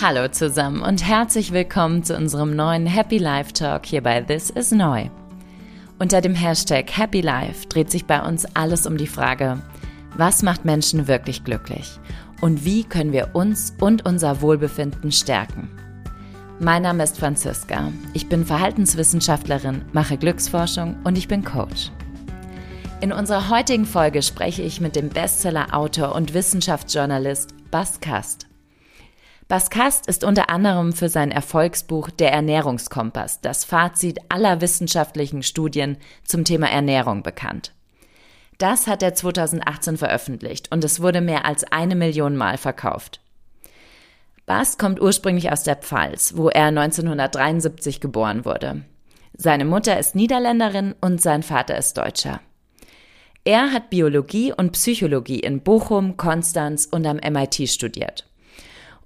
Hallo zusammen und herzlich willkommen zu unserem neuen Happy Life Talk hier bei This is Neu. Unter dem Hashtag Happy Life dreht sich bei uns alles um die Frage, was macht Menschen wirklich glücklich und wie können wir uns und unser Wohlbefinden stärken. Mein Name ist Franziska, ich bin Verhaltenswissenschaftlerin, mache Glücksforschung und ich bin Coach. In unserer heutigen Folge spreche ich mit dem Bestseller-Autor und Wissenschaftsjournalist Bas Kast. Bas Kast ist unter anderem für sein Erfolgsbuch Der Ernährungskompass, das Fazit aller wissenschaftlichen Studien zum Thema Ernährung bekannt. Das hat er 2018 veröffentlicht und es wurde mehr als eine Million Mal verkauft. Bas kommt ursprünglich aus der Pfalz, wo er 1973 geboren wurde. Seine Mutter ist Niederländerin und sein Vater ist Deutscher. Er hat Biologie und Psychologie in Bochum, Konstanz und am MIT studiert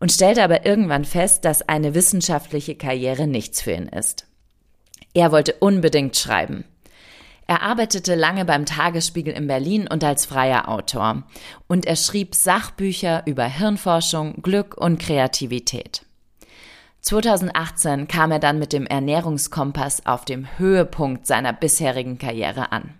und stellte aber irgendwann fest, dass eine wissenschaftliche Karriere nichts für ihn ist. Er wollte unbedingt schreiben. Er arbeitete lange beim Tagesspiegel in Berlin und als freier Autor. Und er schrieb Sachbücher über Hirnforschung, Glück und Kreativität. 2018 kam er dann mit dem Ernährungskompass auf dem Höhepunkt seiner bisherigen Karriere an.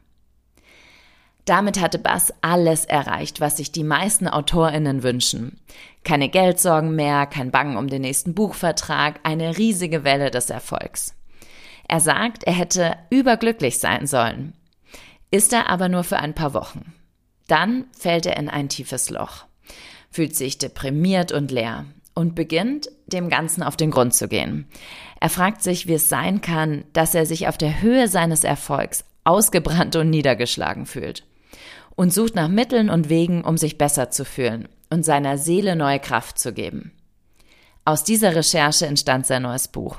Damit hatte Bass alles erreicht, was sich die meisten AutorInnen wünschen. Keine Geldsorgen mehr, kein Bangen um den nächsten Buchvertrag, eine riesige Welle des Erfolgs. Er sagt, er hätte überglücklich sein sollen. Ist er aber nur für ein paar Wochen. Dann fällt er in ein tiefes Loch, fühlt sich deprimiert und leer und beginnt, dem Ganzen auf den Grund zu gehen. Er fragt sich, wie es sein kann, dass er sich auf der Höhe seines Erfolgs ausgebrannt und niedergeschlagen fühlt und sucht nach Mitteln und Wegen, um sich besser zu fühlen und seiner Seele neue Kraft zu geben. Aus dieser Recherche entstand sein neues Buch.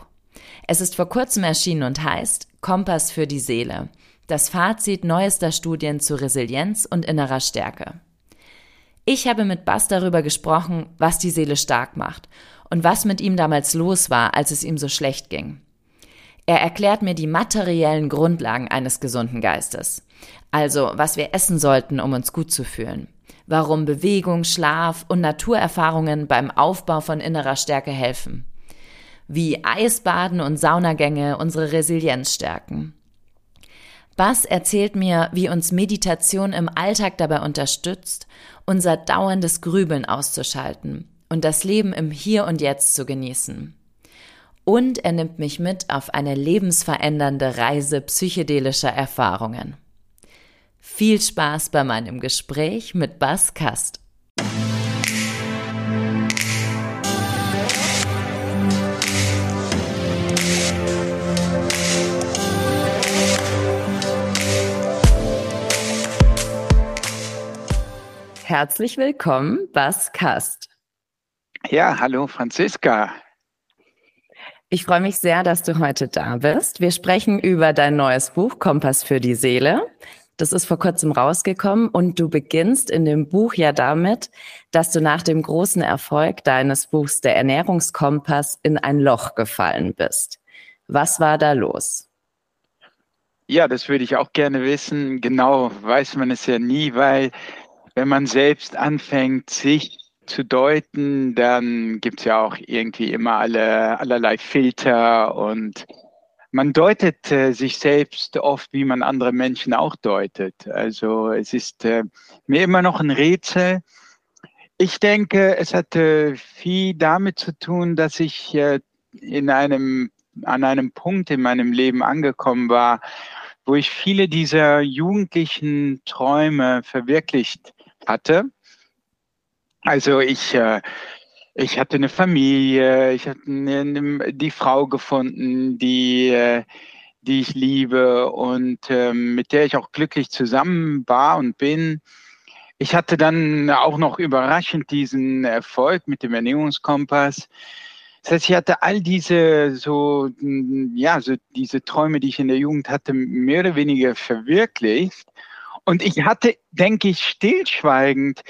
Es ist vor kurzem erschienen und heißt Kompass für die Seele. Das Fazit neuester Studien zu Resilienz und innerer Stärke. Ich habe mit Bass darüber gesprochen, was die Seele stark macht und was mit ihm damals los war, als es ihm so schlecht ging. Er erklärt mir die materiellen Grundlagen eines gesunden Geistes. Also, was wir essen sollten, um uns gut zu fühlen. Warum Bewegung, Schlaf und Naturerfahrungen beim Aufbau von innerer Stärke helfen wie Eisbaden und Saunagänge unsere Resilienz stärken. Bass erzählt mir, wie uns Meditation im Alltag dabei unterstützt, unser dauerndes Grübeln auszuschalten und das Leben im Hier und Jetzt zu genießen. Und er nimmt mich mit auf eine lebensverändernde Reise psychedelischer Erfahrungen. Viel Spaß bei meinem Gespräch mit Bass Kast. Herzlich willkommen, Bas Kast. Ja, hallo Franziska. Ich freue mich sehr, dass du heute da bist. Wir sprechen über dein neues Buch Kompass für die Seele. Das ist vor kurzem rausgekommen und du beginnst in dem Buch ja damit, dass du nach dem großen Erfolg deines Buchs Der Ernährungskompass in ein Loch gefallen bist. Was war da los? Ja, das würde ich auch gerne wissen. Genau weiß man es ja nie, weil wenn man selbst anfängt, sich zu deuten, dann gibt es ja auch irgendwie immer alle, allerlei Filter und man deutet äh, sich selbst oft, wie man andere Menschen auch deutet. Also es ist äh, mir immer noch ein Rätsel. Ich denke, es hatte viel damit zu tun, dass ich äh, in einem, an einem Punkt in meinem Leben angekommen war, wo ich viele dieser jugendlichen Träume verwirklicht hatte. Also ich, äh, ich hatte eine Familie, ich hatte eine, eine, die Frau gefunden, die, äh, die ich liebe und ähm, mit der ich auch glücklich zusammen war und bin. Ich hatte dann auch noch überraschend diesen Erfolg mit dem Ernährungskompass. Das heißt, ich hatte all diese so, ja, so diese Träume, die ich in der Jugend hatte, mehr oder weniger verwirklicht. Und ich hatte, denke ich, stillschweigend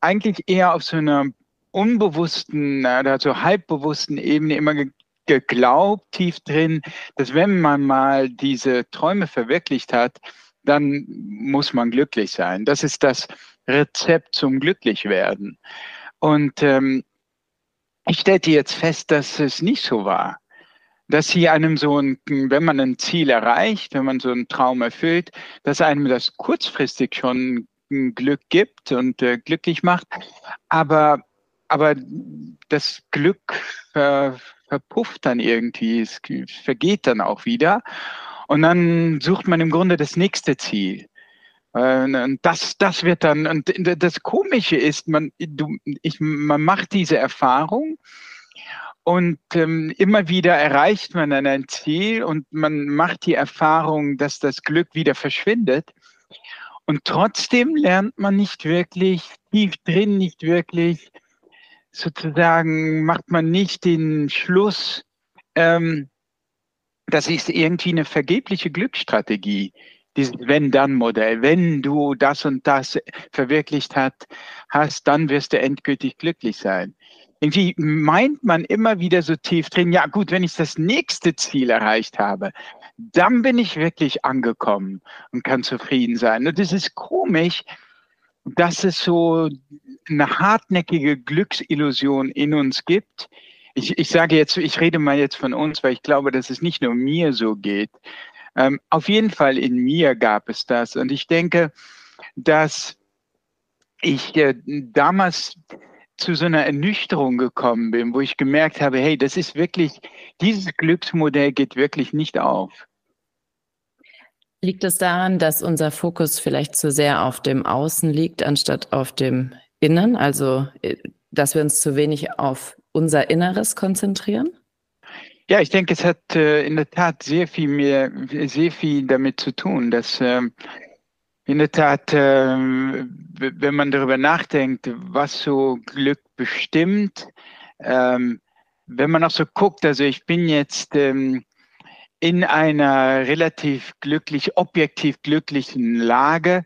eigentlich eher auf so einer unbewussten oder so halbbewussten Ebene immer geglaubt, tief drin, dass wenn man mal diese Träume verwirklicht hat, dann muss man glücklich sein. Das ist das Rezept zum Glücklichwerden. Und ähm, ich stellte jetzt fest, dass es nicht so war. Dass sie einem so ein, wenn man ein Ziel erreicht, wenn man so einen Traum erfüllt, dass einem das kurzfristig schon Glück gibt und äh, glücklich macht. Aber, aber das Glück ver, verpufft dann irgendwie, es vergeht dann auch wieder. Und dann sucht man im Grunde das nächste Ziel. Und das, das wird dann, und das Komische ist, man, du, ich, man macht diese Erfahrung und ähm, immer wieder erreicht man dann ein Ziel und man macht die Erfahrung, dass das Glück wieder verschwindet. Und trotzdem lernt man nicht wirklich, tief drin nicht wirklich, sozusagen macht man nicht den Schluss, ähm, das ist irgendwie eine vergebliche Glücksstrategie dieses Wenn-Dann-Modell. Wenn du das und das verwirklicht hat, hast, dann wirst du endgültig glücklich sein. Irgendwie meint man immer wieder so tief drin, ja gut, wenn ich das nächste Ziel erreicht habe, dann bin ich wirklich angekommen und kann zufrieden sein. Und es ist komisch, dass es so eine hartnäckige Glücksillusion in uns gibt. Ich, ich sage jetzt, ich rede mal jetzt von uns, weil ich glaube, dass es nicht nur mir so geht, ähm, auf jeden Fall in mir gab es das. Und ich denke, dass ich äh, damals zu so einer Ernüchterung gekommen bin, wo ich gemerkt habe, hey, das ist wirklich, dieses Glücksmodell geht wirklich nicht auf. Liegt es daran, dass unser Fokus vielleicht zu sehr auf dem Außen liegt, anstatt auf dem Innen? Also, äh, dass wir uns zu wenig auf unser Inneres konzentrieren? Ja, ich denke, es hat äh, in der Tat sehr viel mehr, sehr viel damit zu tun, dass äh, in der Tat, äh, wenn man darüber nachdenkt, was so Glück bestimmt, ähm, wenn man auch so guckt, also ich bin jetzt ähm, in einer relativ glücklich, objektiv glücklichen Lage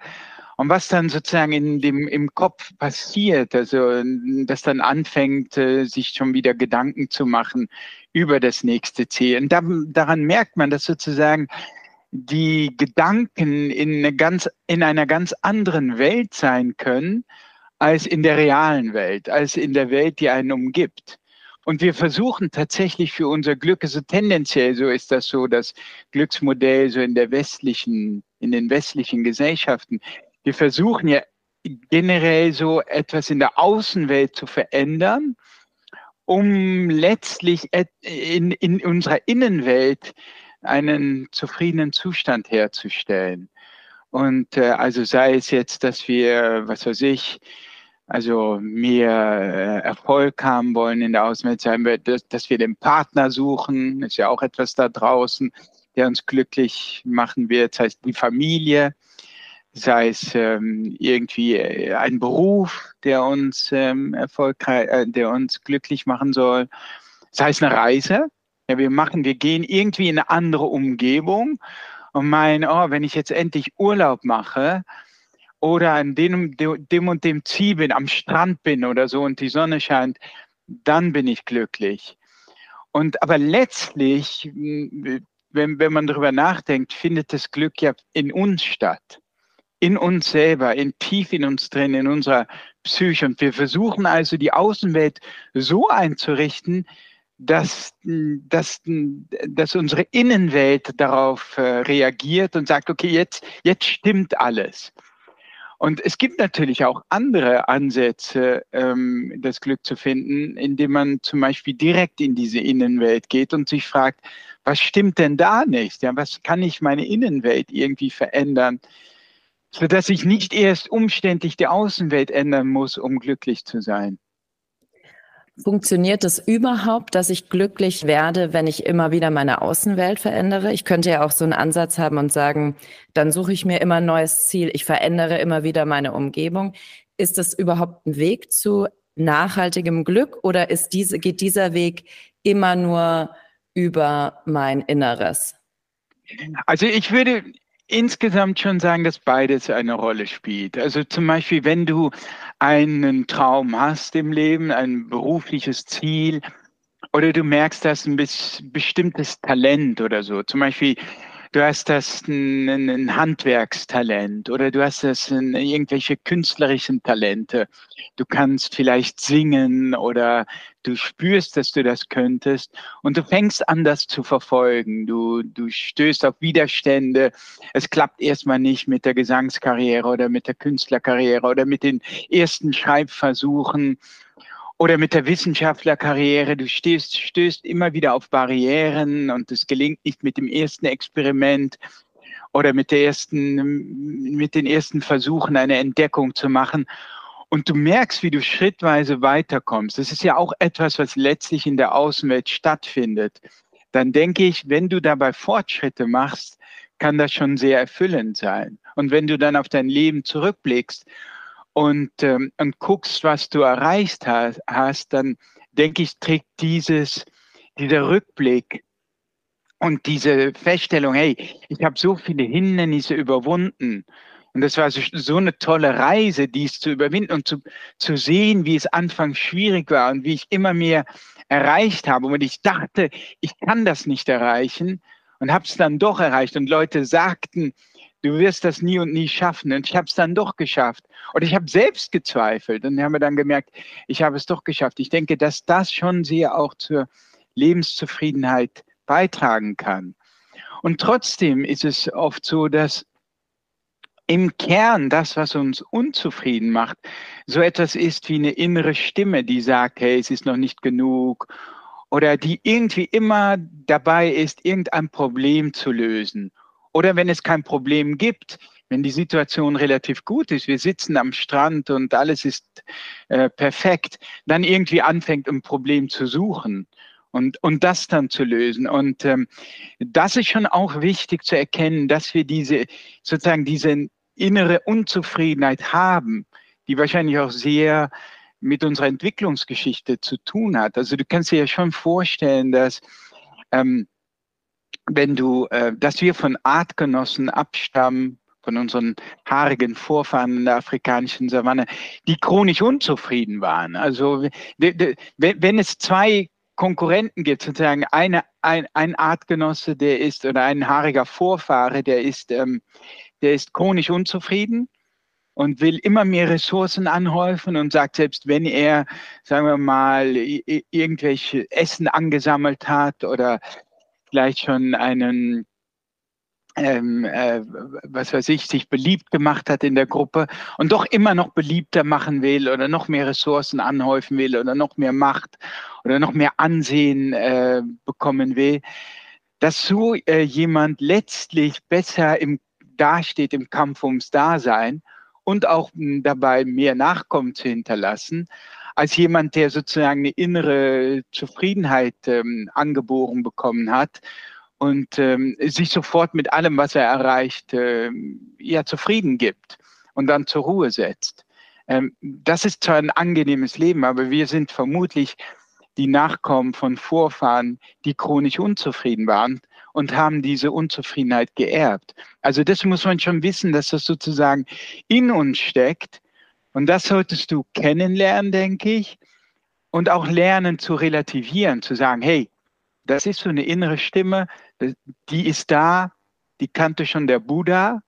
und was dann sozusagen in dem, im Kopf passiert, also dass dann anfängt, äh, sich schon wieder Gedanken zu machen über das nächste Ziel. Und da, daran merkt man, dass sozusagen die Gedanken in, eine ganz, in einer ganz anderen Welt sein können als in der realen Welt, als in der Welt, die einen umgibt. Und wir versuchen tatsächlich für unser Glück, also tendenziell so ist das so, das Glücksmodell so in der westlichen, in den westlichen Gesellschaften, wir versuchen ja generell so etwas in der Außenwelt zu verändern, um letztlich in, in unserer Innenwelt einen zufriedenen Zustand herzustellen. Und äh, also sei es jetzt, dass wir, was weiß ich, also mehr äh, Erfolg haben wollen in der Außenwelt, sei dass, dass wir den Partner suchen, ist ja auch etwas da draußen, der uns glücklich machen wird, das heißt die Familie sei es ähm, irgendwie äh, ein Beruf, der uns ähm, erfolgreich, äh, der uns glücklich machen soll, sei es eine Reise. Ja, wir machen, wir gehen irgendwie in eine andere Umgebung und meinen, oh, wenn ich jetzt endlich Urlaub mache oder an dem, dem und dem Ziel bin, am Strand bin oder so und die Sonne scheint, dann bin ich glücklich. Und aber letztlich, wenn, wenn man darüber nachdenkt, findet das Glück ja in uns statt in uns selber, in tief in uns drin, in unserer Psyche. Und wir versuchen also die Außenwelt so einzurichten, dass, dass, dass unsere Innenwelt darauf äh, reagiert und sagt, okay, jetzt, jetzt stimmt alles. Und es gibt natürlich auch andere Ansätze, ähm, das Glück zu finden, indem man zum Beispiel direkt in diese Innenwelt geht und sich fragt, was stimmt denn da nicht? Ja, was kann ich meine Innenwelt irgendwie verändern? sodass ich nicht erst umständlich die Außenwelt ändern muss, um glücklich zu sein. Funktioniert es überhaupt, dass ich glücklich werde, wenn ich immer wieder meine Außenwelt verändere? Ich könnte ja auch so einen Ansatz haben und sagen, dann suche ich mir immer ein neues Ziel, ich verändere immer wieder meine Umgebung. Ist das überhaupt ein Weg zu nachhaltigem Glück oder ist diese, geht dieser Weg immer nur über mein Inneres? Also ich würde, insgesamt schon sagen, dass beides eine Rolle spielt. Also zum Beispiel, wenn du einen Traum hast im Leben, ein berufliches Ziel, oder du merkst, dass ein bestimmtes Talent oder so. Zum Beispiel, du hast das ein, ein Handwerkstalent oder du hast das ein, irgendwelche künstlerischen Talente. Du kannst vielleicht singen oder du spürst, dass du das könntest und du fängst an, das zu verfolgen. Du, du stößt auf Widerstände. Es klappt erstmal nicht mit der Gesangskarriere oder mit der Künstlerkarriere oder mit den ersten Schreibversuchen oder mit der Wissenschaftlerkarriere. Du stößt, stößt immer wieder auf Barrieren und es gelingt nicht mit dem ersten Experiment oder mit, der ersten, mit den ersten Versuchen eine Entdeckung zu machen. Und du merkst, wie du schrittweise weiterkommst. Das ist ja auch etwas, was letztlich in der Außenwelt stattfindet. Dann denke ich, wenn du dabei Fortschritte machst, kann das schon sehr erfüllend sein. Und wenn du dann auf dein Leben zurückblickst und, ähm, und guckst, was du erreicht hast, hast dann denke ich, trägt dieses, dieser Rückblick und diese Feststellung, hey, ich habe so viele Hindernisse überwunden. Und das war so, so eine tolle Reise, dies zu überwinden und zu, zu sehen, wie es anfangs schwierig war und wie ich immer mehr erreicht habe. Und ich dachte, ich kann das nicht erreichen und habe es dann doch erreicht. Und Leute sagten, du wirst das nie und nie schaffen. Und ich habe es dann doch geschafft. Und ich habe selbst gezweifelt und habe dann gemerkt, ich habe es doch geschafft. Ich denke, dass das schon sehr auch zur Lebenszufriedenheit beitragen kann. Und trotzdem ist es oft so, dass im Kern das, was uns unzufrieden macht, so etwas ist wie eine innere Stimme, die sagt, hey, es ist noch nicht genug oder die irgendwie immer dabei ist, irgendein Problem zu lösen oder wenn es kein Problem gibt, wenn die Situation relativ gut ist, wir sitzen am Strand und alles ist äh, perfekt, dann irgendwie anfängt, ein Problem zu suchen und, und das dann zu lösen. Und ähm, das ist schon auch wichtig zu erkennen, dass wir diese sozusagen diese innere Unzufriedenheit haben, die wahrscheinlich auch sehr mit unserer Entwicklungsgeschichte zu tun hat. Also du kannst dir ja schon vorstellen, dass ähm, wenn du, äh, dass wir von Artgenossen abstammen, von unseren haarigen Vorfahren in der afrikanischen Savanne, die chronisch unzufrieden waren. Also wenn es zwei Konkurrenten gibt, sozusagen eine, ein, ein Artgenosse, der ist, oder ein haariger Vorfahre, der ist, ähm, der ist chronisch unzufrieden und will immer mehr Ressourcen anhäufen und sagt, selbst wenn er, sagen wir mal, irgendwelche Essen angesammelt hat oder vielleicht schon einen ähm, äh, was weiß ich, sich beliebt gemacht hat in der Gruppe und doch immer noch beliebter machen will oder noch mehr Ressourcen anhäufen will oder noch mehr Macht oder noch mehr Ansehen äh, bekommen will, dass so äh, jemand letztlich besser im, dasteht im Kampf ums Dasein und auch m, dabei mehr Nachkommen zu hinterlassen, als jemand, der sozusagen eine innere Zufriedenheit ähm, angeboren bekommen hat und ähm, sich sofort mit allem, was er erreicht, ähm, ja zufrieden gibt und dann zur Ruhe setzt. Ähm, das ist zwar ein angenehmes Leben, aber wir sind vermutlich die Nachkommen von Vorfahren, die chronisch unzufrieden waren und haben diese Unzufriedenheit geerbt. Also das muss man schon wissen, dass das sozusagen in uns steckt und das solltest du kennenlernen, denke ich, und auch lernen zu relativieren, zu sagen, hey, das ist so eine innere Stimme, die ist da, die kannte schon der Buddha,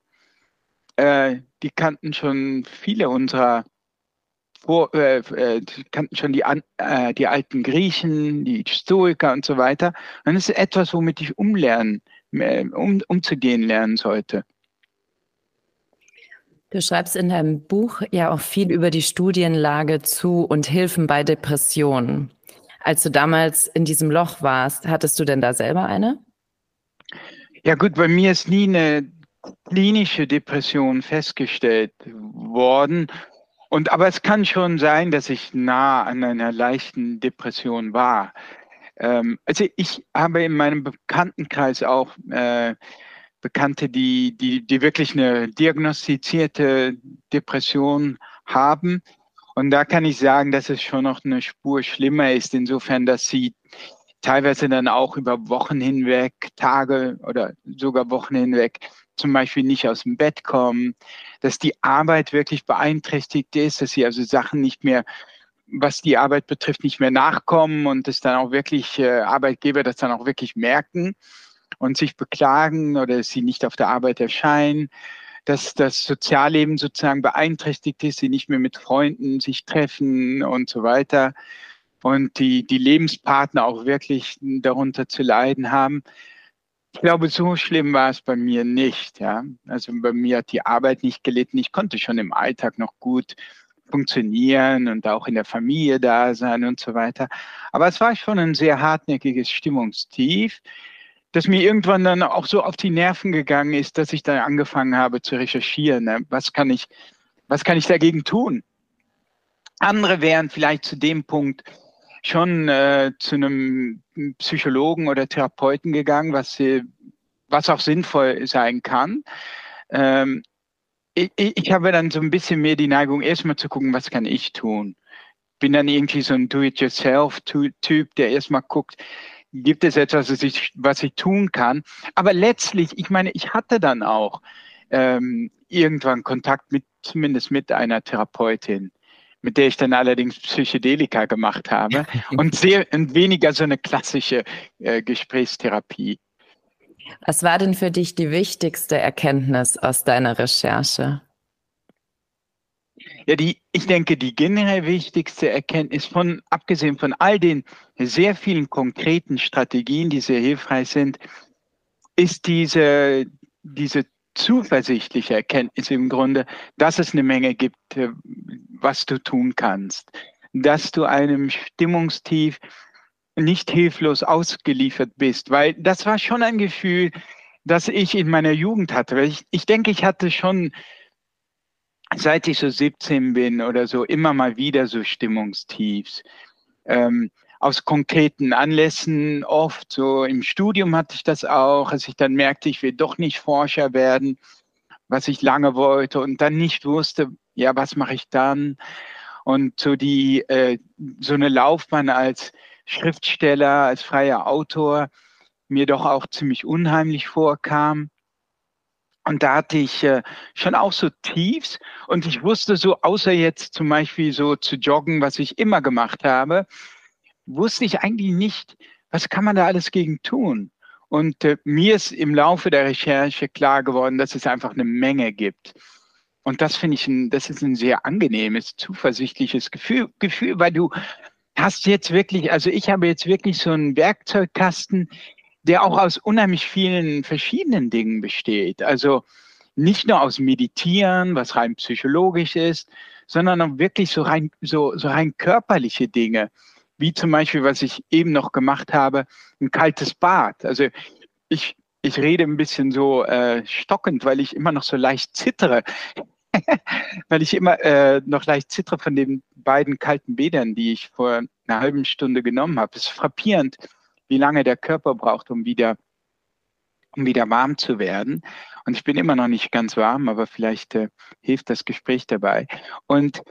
äh, die kannten schon viele unserer vor, äh, äh die kannten schon die, äh, die alten Griechen, die Stoiker und so weiter. Und das ist etwas, womit ich umlernen, äh, um, umzugehen lernen sollte. Du schreibst in deinem Buch ja auch viel über die Studienlage zu und Hilfen bei Depressionen. Als du damals in diesem Loch warst, hattest du denn da selber eine? Ja gut, bei mir ist nie eine klinische Depression festgestellt worden. Und aber es kann schon sein, dass ich nah an einer leichten Depression war. Ähm, also ich habe in meinem Bekanntenkreis auch äh, Bekannte, die, die, die wirklich eine diagnostizierte Depression haben. Und da kann ich sagen, dass es schon noch eine Spur schlimmer ist, insofern, dass sie teilweise dann auch über Wochen hinweg, Tage oder sogar Wochen hinweg zum Beispiel nicht aus dem Bett kommen, dass die Arbeit wirklich beeinträchtigt ist, dass sie also Sachen nicht mehr, was die Arbeit betrifft, nicht mehr nachkommen und dass dann auch wirklich äh, Arbeitgeber das dann auch wirklich merken und sich beklagen oder sie nicht auf der Arbeit erscheinen, dass das Sozialleben sozusagen beeinträchtigt ist, sie nicht mehr mit Freunden sich treffen und so weiter und die, die Lebenspartner auch wirklich darunter zu leiden haben. Ich glaube, so schlimm war es bei mir nicht. Ja? Also bei mir hat die Arbeit nicht gelitten. Ich konnte schon im Alltag noch gut funktionieren und auch in der Familie da sein und so weiter. Aber es war schon ein sehr hartnäckiges Stimmungstief, das mir irgendwann dann auch so auf die Nerven gegangen ist, dass ich dann angefangen habe zu recherchieren. Ne? Was kann ich, was kann ich dagegen tun? Andere wären vielleicht zu dem Punkt schon äh, zu einem Psychologen oder Therapeuten gegangen, was, sie, was auch sinnvoll sein kann. Ähm, ich, ich habe dann so ein bisschen mehr die Neigung, erstmal zu gucken, was kann ich tun. Bin dann irgendwie so ein Do-it-yourself-Typ, der erstmal guckt, gibt es etwas, was ich, was ich tun kann. Aber letztlich, ich meine, ich hatte dann auch ähm, irgendwann Kontakt mit, zumindest mit einer Therapeutin, mit der ich dann allerdings Psychedelika gemacht habe und sehr und weniger so eine klassische äh, Gesprächstherapie. Was war denn für dich die wichtigste Erkenntnis aus deiner Recherche? Ja, die, ich denke, die generell wichtigste Erkenntnis von, abgesehen von all den sehr vielen konkreten Strategien, die sehr hilfreich sind, ist diese, diese zuversichtliche Erkenntnis im Grunde, dass es eine Menge gibt, äh, was du tun kannst. Dass du einem Stimmungstief nicht hilflos ausgeliefert bist, weil das war schon ein Gefühl, das ich in meiner Jugend hatte. Ich, ich denke, ich hatte schon, seit ich so 17 bin oder so, immer mal wieder so Stimmungstiefs. Ähm, aus konkreten Anlässen oft, so im Studium hatte ich das auch, als ich dann merkte, ich will doch nicht Forscher werden, was ich lange wollte und dann nicht wusste, ja, was mache ich dann? Und so die, äh, so eine Laufbahn als Schriftsteller, als freier Autor mir doch auch ziemlich unheimlich vorkam. Und da hatte ich äh, schon auch so Tiefs und ich wusste so, außer jetzt zum Beispiel so zu joggen, was ich immer gemacht habe, wusste ich eigentlich nicht, was kann man da alles gegen tun. Und äh, mir ist im Laufe der Recherche klar geworden, dass es einfach eine Menge gibt. Und das finde ich, ein, das ist ein sehr angenehmes, zuversichtliches Gefühl, Gefühl, weil du hast jetzt wirklich, also ich habe jetzt wirklich so einen Werkzeugkasten, der auch aus unheimlich vielen verschiedenen Dingen besteht. Also nicht nur aus Meditieren, was rein psychologisch ist, sondern auch wirklich so rein, so, so rein körperliche Dinge, wie zum Beispiel, was ich eben noch gemacht habe, ein kaltes Bad. Also ich, ich rede ein bisschen so äh, stockend, weil ich immer noch so leicht zittere. weil ich immer äh, noch leicht zittere von den beiden kalten Bädern, die ich vor einer halben Stunde genommen habe. Es ist frappierend, wie lange der Körper braucht, um wieder, um wieder warm zu werden. Und ich bin immer noch nicht ganz warm, aber vielleicht äh, hilft das Gespräch dabei. Und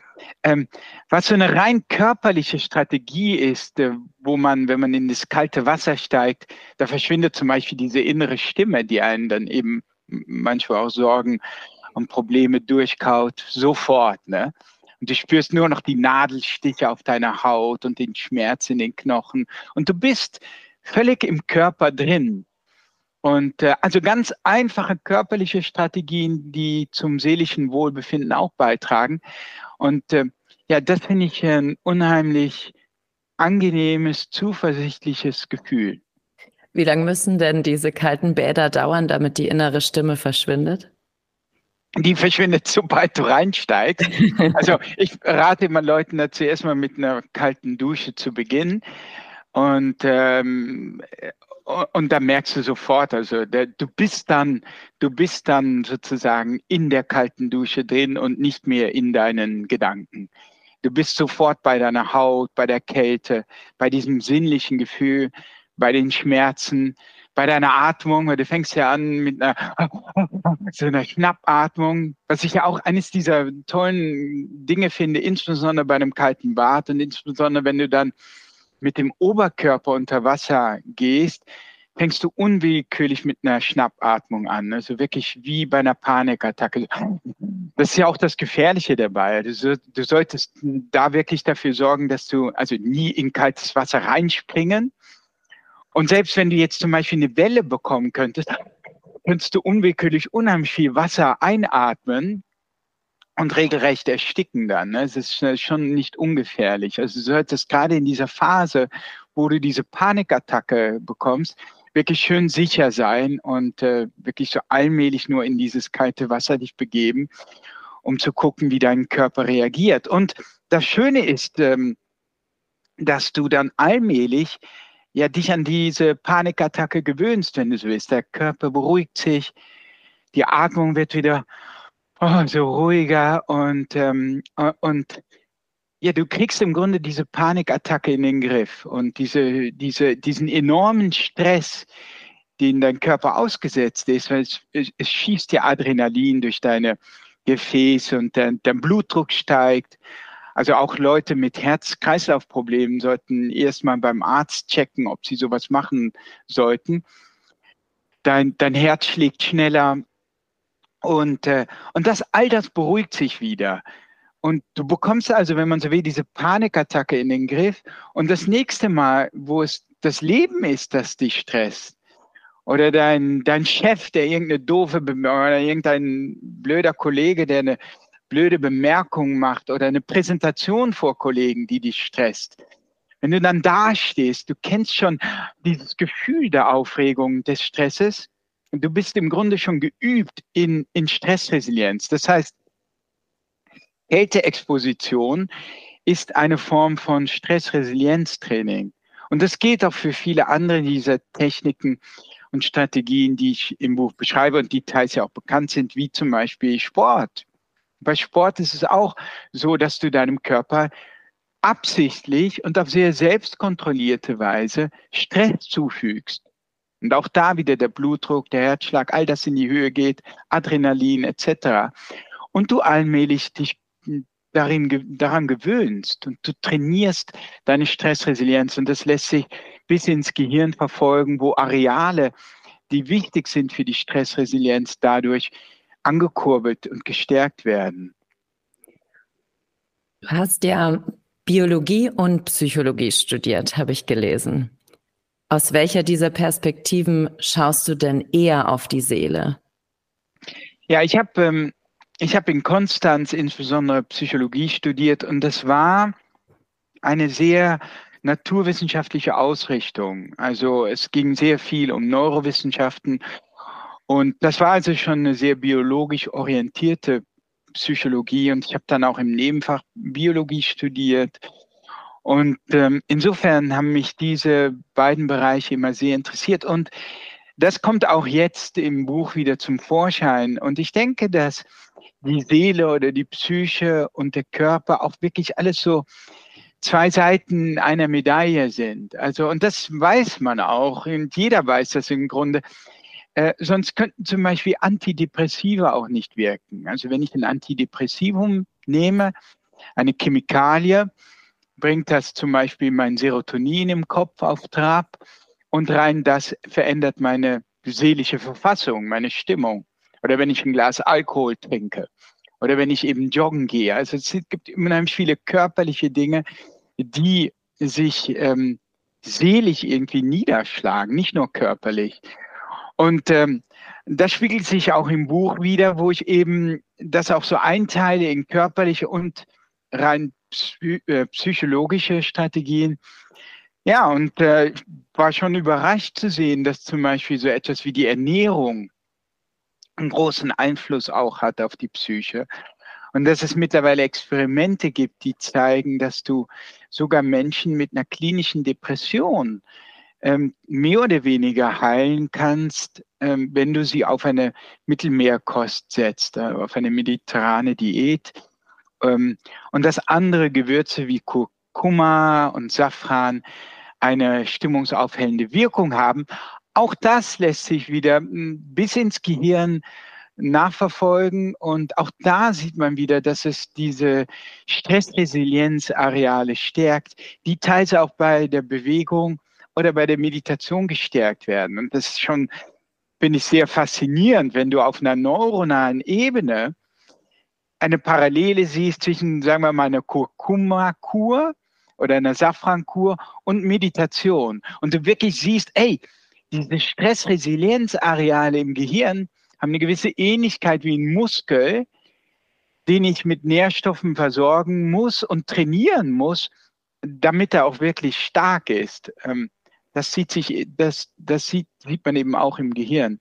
ähm, was so eine rein körperliche Strategie ist, äh, wo man, wenn man in das kalte Wasser steigt, da verschwindet zum Beispiel diese innere Stimme, die einen dann eben manchmal auch Sorgen und Probleme durchkaut, sofort. Ne? Und du spürst nur noch die Nadelstiche auf deiner Haut und den Schmerz in den Knochen. Und du bist völlig im Körper drin. Und äh, also ganz einfache körperliche Strategien, die zum seelischen Wohlbefinden auch beitragen. Und äh, ja, das finde ich ein unheimlich angenehmes, zuversichtliches Gefühl. Wie lange müssen denn diese kalten Bäder dauern, damit die innere Stimme verschwindet? die verschwindet, sobald du reinsteigst. Also ich rate immer Leuten dazu, erstmal mit einer kalten Dusche zu beginnen. Und, ähm, und da merkst du sofort, also der, du bist dann, du bist dann sozusagen in der kalten Dusche drin und nicht mehr in deinen Gedanken. Du bist sofort bei deiner Haut, bei der Kälte, bei diesem sinnlichen Gefühl, bei den Schmerzen bei deiner Atmung, weil du fängst ja an mit einer, so einer Schnappatmung, was ich ja auch eines dieser tollen Dinge finde, insbesondere bei einem kalten Bad und insbesondere wenn du dann mit dem Oberkörper unter Wasser gehst, fängst du unwillkürlich mit einer Schnappatmung an. Also wirklich wie bei einer Panikattacke. Das ist ja auch das Gefährliche dabei. Du, solltest da wirklich dafür sorgen, dass du also nie in kaltes Wasser reinspringen, Und selbst wenn du jetzt zum Beispiel eine Welle bekommen könntest, könntest du unwillkürlich unheimlich viel Wasser einatmen und regelrecht ersticken dann. Ne? Es ist schon nicht ungefährlich. Also du solltest gerade in dieser Phase, wo du diese Panikattacke bekommst, wirklich schön sicher sein und äh, wirklich so allmählich nur in dieses kalte Wasser dich begeben, um zu gucken, wie dein Körper reagiert. Und das Schöne ist, ähm, dass du dann allmählich ja dich an diese Panikattacke gewöhnst, wenn du so willst. Der Körper beruhigt sich, die Atmung wird wieder oh, so ruhiger und, ähm, und ja, du kriegst im Grunde diese Panikattacke in den Griff und diese, diese, diesen enormen Stress, den dein Körper ausgesetzt ist, weil es, es, es schießt ja Adrenalin durch deine Gefäße und dein, dein Blutdruck steigt. Also auch Leute mit Herz-Kreislauf-Problemen sollten erstmal beim Arzt checken, ob sie sowas machen sollten. Dein, dein Herz schlägt schneller, und, äh, und das, all das beruhigt sich wieder. Und du bekommst also, wenn man so will, diese Panikattacke in den Griff. Und das nächste Mal, wo es das Leben ist, das dich stresst, oder dein, dein Chef, der irgendeine doofe, oder irgendein blöder Kollege, der eine blöde Bemerkung macht, oder eine Präsentation vor Kollegen, die dich stresst. Wenn du dann dastehst, du kennst schon dieses Gefühl der Aufregung, des Stresses, du bist im Grunde schon geübt in, in Stressresilienz. Das heißt, Kälteexposition ist eine Form von Stressresilienztraining. Und das geht auch für viele andere dieser Techniken und Strategien, die ich im Buch beschreibe und die teils ja auch bekannt sind, wie zum Beispiel Sport. Bei Sport ist es auch so, dass du deinem Körper absichtlich und auf sehr selbstkontrollierte Weise Stress zufügst. Und auch da wieder der Blutdruck, der Herzschlag, all das in die Höhe geht, Adrenalin etc. Und du allmählich dich darin, daran gewöhnst und du trainierst deine Stressresilienz und das lässt sich bis ins Gehirn verfolgen, wo Areale, die wichtig sind für die Stressresilienz, dadurch angekurbelt und gestärkt werden. Du hast ja Biologie und Psychologie studiert, habe ich gelesen. Aus welcher dieser Perspektiven schaust du denn eher auf die Seele? Ja, ich habe ähm, hab in Konstanz insbesondere Psychologie studiert und das war eine sehr naturwissenschaftliche Ausrichtung. Also es ging sehr viel um Neurowissenschaften und das war also schon eine sehr biologisch orientierte Psychologie und ich habe dann auch im Nebenfach Biologie studiert und ähm, insofern haben mich diese beiden Bereiche immer sehr interessiert. Und das kommt auch jetzt im Buch wieder zum Vorschein. Und ich denke, dass die Seele oder die Psyche und der Körper auch wirklich alles so zwei Seiten einer Medaille sind. Also, und das weiß man auch. Und jeder weiß das im Grunde. Äh, sonst könnten zum Beispiel Antidepressiva auch nicht wirken. Also wenn ich ein Antidepressivum nehme, eine Chemikalie, bringt das zum Beispiel mein Serotonin im Kopf auf Trab und rein das verändert meine seelische Verfassung, meine Stimmung. Oder wenn ich ein Glas Alkohol trinke oder wenn ich eben joggen gehe. Also es gibt unheimlich viele körperliche Dinge, die sich ähm, seelisch irgendwie niederschlagen, nicht nur körperlich. Und ähm, das spiegelt sich auch im Buch wieder, wo ich eben das auch so einteile in körperliche und rein äh, psychologische Strategien. Ja, und äh, war schon überrascht zu sehen, dass zum Beispiel so etwas wie die Ernährung einen großen Einfluss auch hat auf die Psyche. Und dass es mittlerweile Experimente gibt, die zeigen, dass du sogar Menschen mit einer klinischen Depression ähm, mehr oder weniger heilen kannst, ähm, wenn du sie auf eine Mittelmeerkost setzt, äh, auf eine mediterrane Diät und dass andere Gewürze wie Kurkuma und Safran eine stimmungsaufhellende Wirkung haben. Auch das lässt sich wieder hm, bis ins Gehirn nachverfolgen und auch da sieht man wieder, dass es diese Stressresilienzareale stärkt, die teils auch bei der Bewegung oder bei der Meditation gestärkt werden. Und das ist schon, finde ich, sehr faszinierend, wenn du auf einer neuronalen Ebene eine Parallele siehst zwischen, sagen wir mal, einer Kurkuma-Kur oder einer Safrankur und Meditation. Und du wirklich siehst, ey, diese Stressresilienzareale im Gehirn haben eine gewisse Ähnlichkeit wie ein Muskel, den ich mit Nährstoffen versorgen muss und trainieren muss, damit er auch wirklich stark ist. Ähm, das sieht sich, das, das sieht, sieht man eben auch im Gehirn.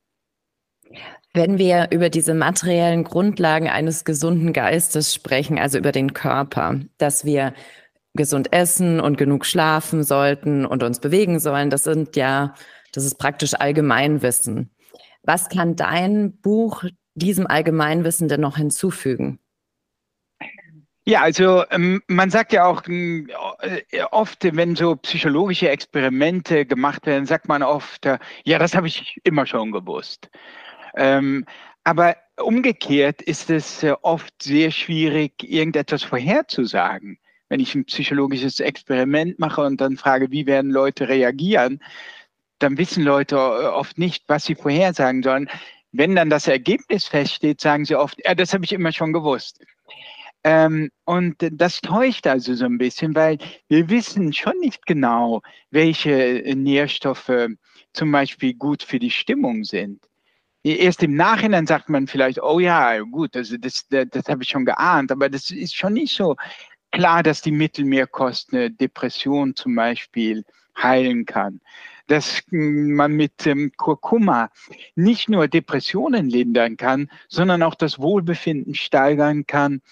Wenn wir über diese materiellen Grundlagen eines gesunden Geistes sprechen, also über den Körper, dass wir gesund essen und genug schlafen sollten und uns bewegen sollen, das sind ja, das ist praktisch Allgemeinwissen. Was kann dein Buch diesem Allgemeinwissen denn noch hinzufügen? Ja, also ähm, man sagt ja auch äh, oft, wenn so psychologische Experimente gemacht werden, sagt man oft, äh, ja, das habe ich immer schon gewusst. Ähm, aber umgekehrt ist es äh, oft sehr schwierig, irgendetwas vorherzusagen. Wenn ich ein psychologisches Experiment mache und dann frage, wie werden Leute reagieren, dann wissen Leute oft nicht, was sie vorhersagen sollen. Wenn dann das Ergebnis feststeht, sagen sie oft, ja, das habe ich immer schon gewusst. Ähm, und das täuscht also so ein bisschen, weil wir wissen schon nicht genau, welche Nährstoffe zum Beispiel gut für die Stimmung sind. Erst im Nachhinein sagt man vielleicht, oh ja, gut, also das, das, das habe ich schon geahnt, aber das ist schon nicht so klar, dass die Mittelmeerkost eine Depression zum Beispiel heilen kann. Dass man mit ähm, Kurkuma nicht nur Depressionen lindern kann, sondern auch das Wohlbefinden steigern kann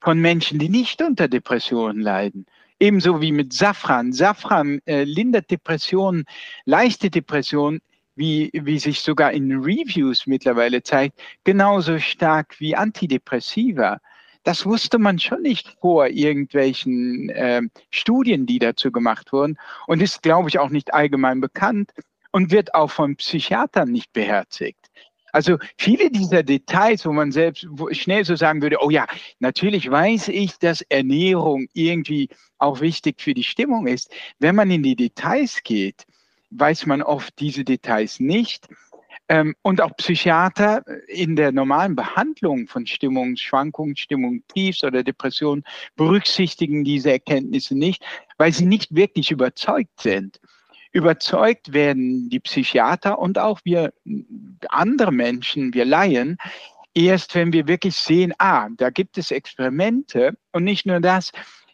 von Menschen, die nicht unter Depressionen leiden. Ebenso wie mit Safran. Safran äh, lindert Depressionen, leichte Depressionen, wie, wie sich sogar in Reviews mittlerweile zeigt, genauso stark wie Antidepressiva. Das wusste man schon nicht vor irgendwelchen äh, Studien, die dazu gemacht wurden und ist, glaube ich, auch nicht allgemein bekannt und wird auch von Psychiatern nicht beherzigt. Also viele dieser Details, wo man selbst schnell so sagen würde, oh ja, natürlich weiß ich, dass Ernährung irgendwie auch wichtig für die Stimmung ist. Wenn man in die Details geht, weiß man oft diese Details nicht. Ähm, und auch Psychiater in der normalen Behandlung von Stimmungsschwankungen, Stimmungstiefs oder Depressionen berücksichtigen diese Erkenntnisse nicht, weil sie nicht wirklich überzeugt sind. Überzeugt werden die Psychiater und auch wir andere Menschen, wir Laien, erst wenn wir wirklich sehen, ah, da gibt es Experimente und nicht nur das,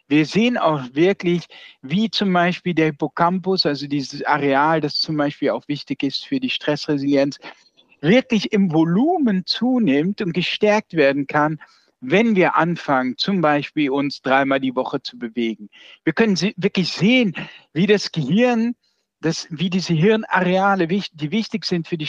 wir sehen auch wirklich, wie zum Beispiel der Hippocampus, also dieses Areal, das zum Beispiel auch wichtig ist für die Stressresilienz, wirklich im Volumen zunimmt und gestärkt werden kann, wenn wir anfangen, zum Beispiel uns dreimal die Woche zu bewegen. Wir können wirklich sehen, wie das Gehirn dass, wie diese Hirnareale, die wichtig sind für die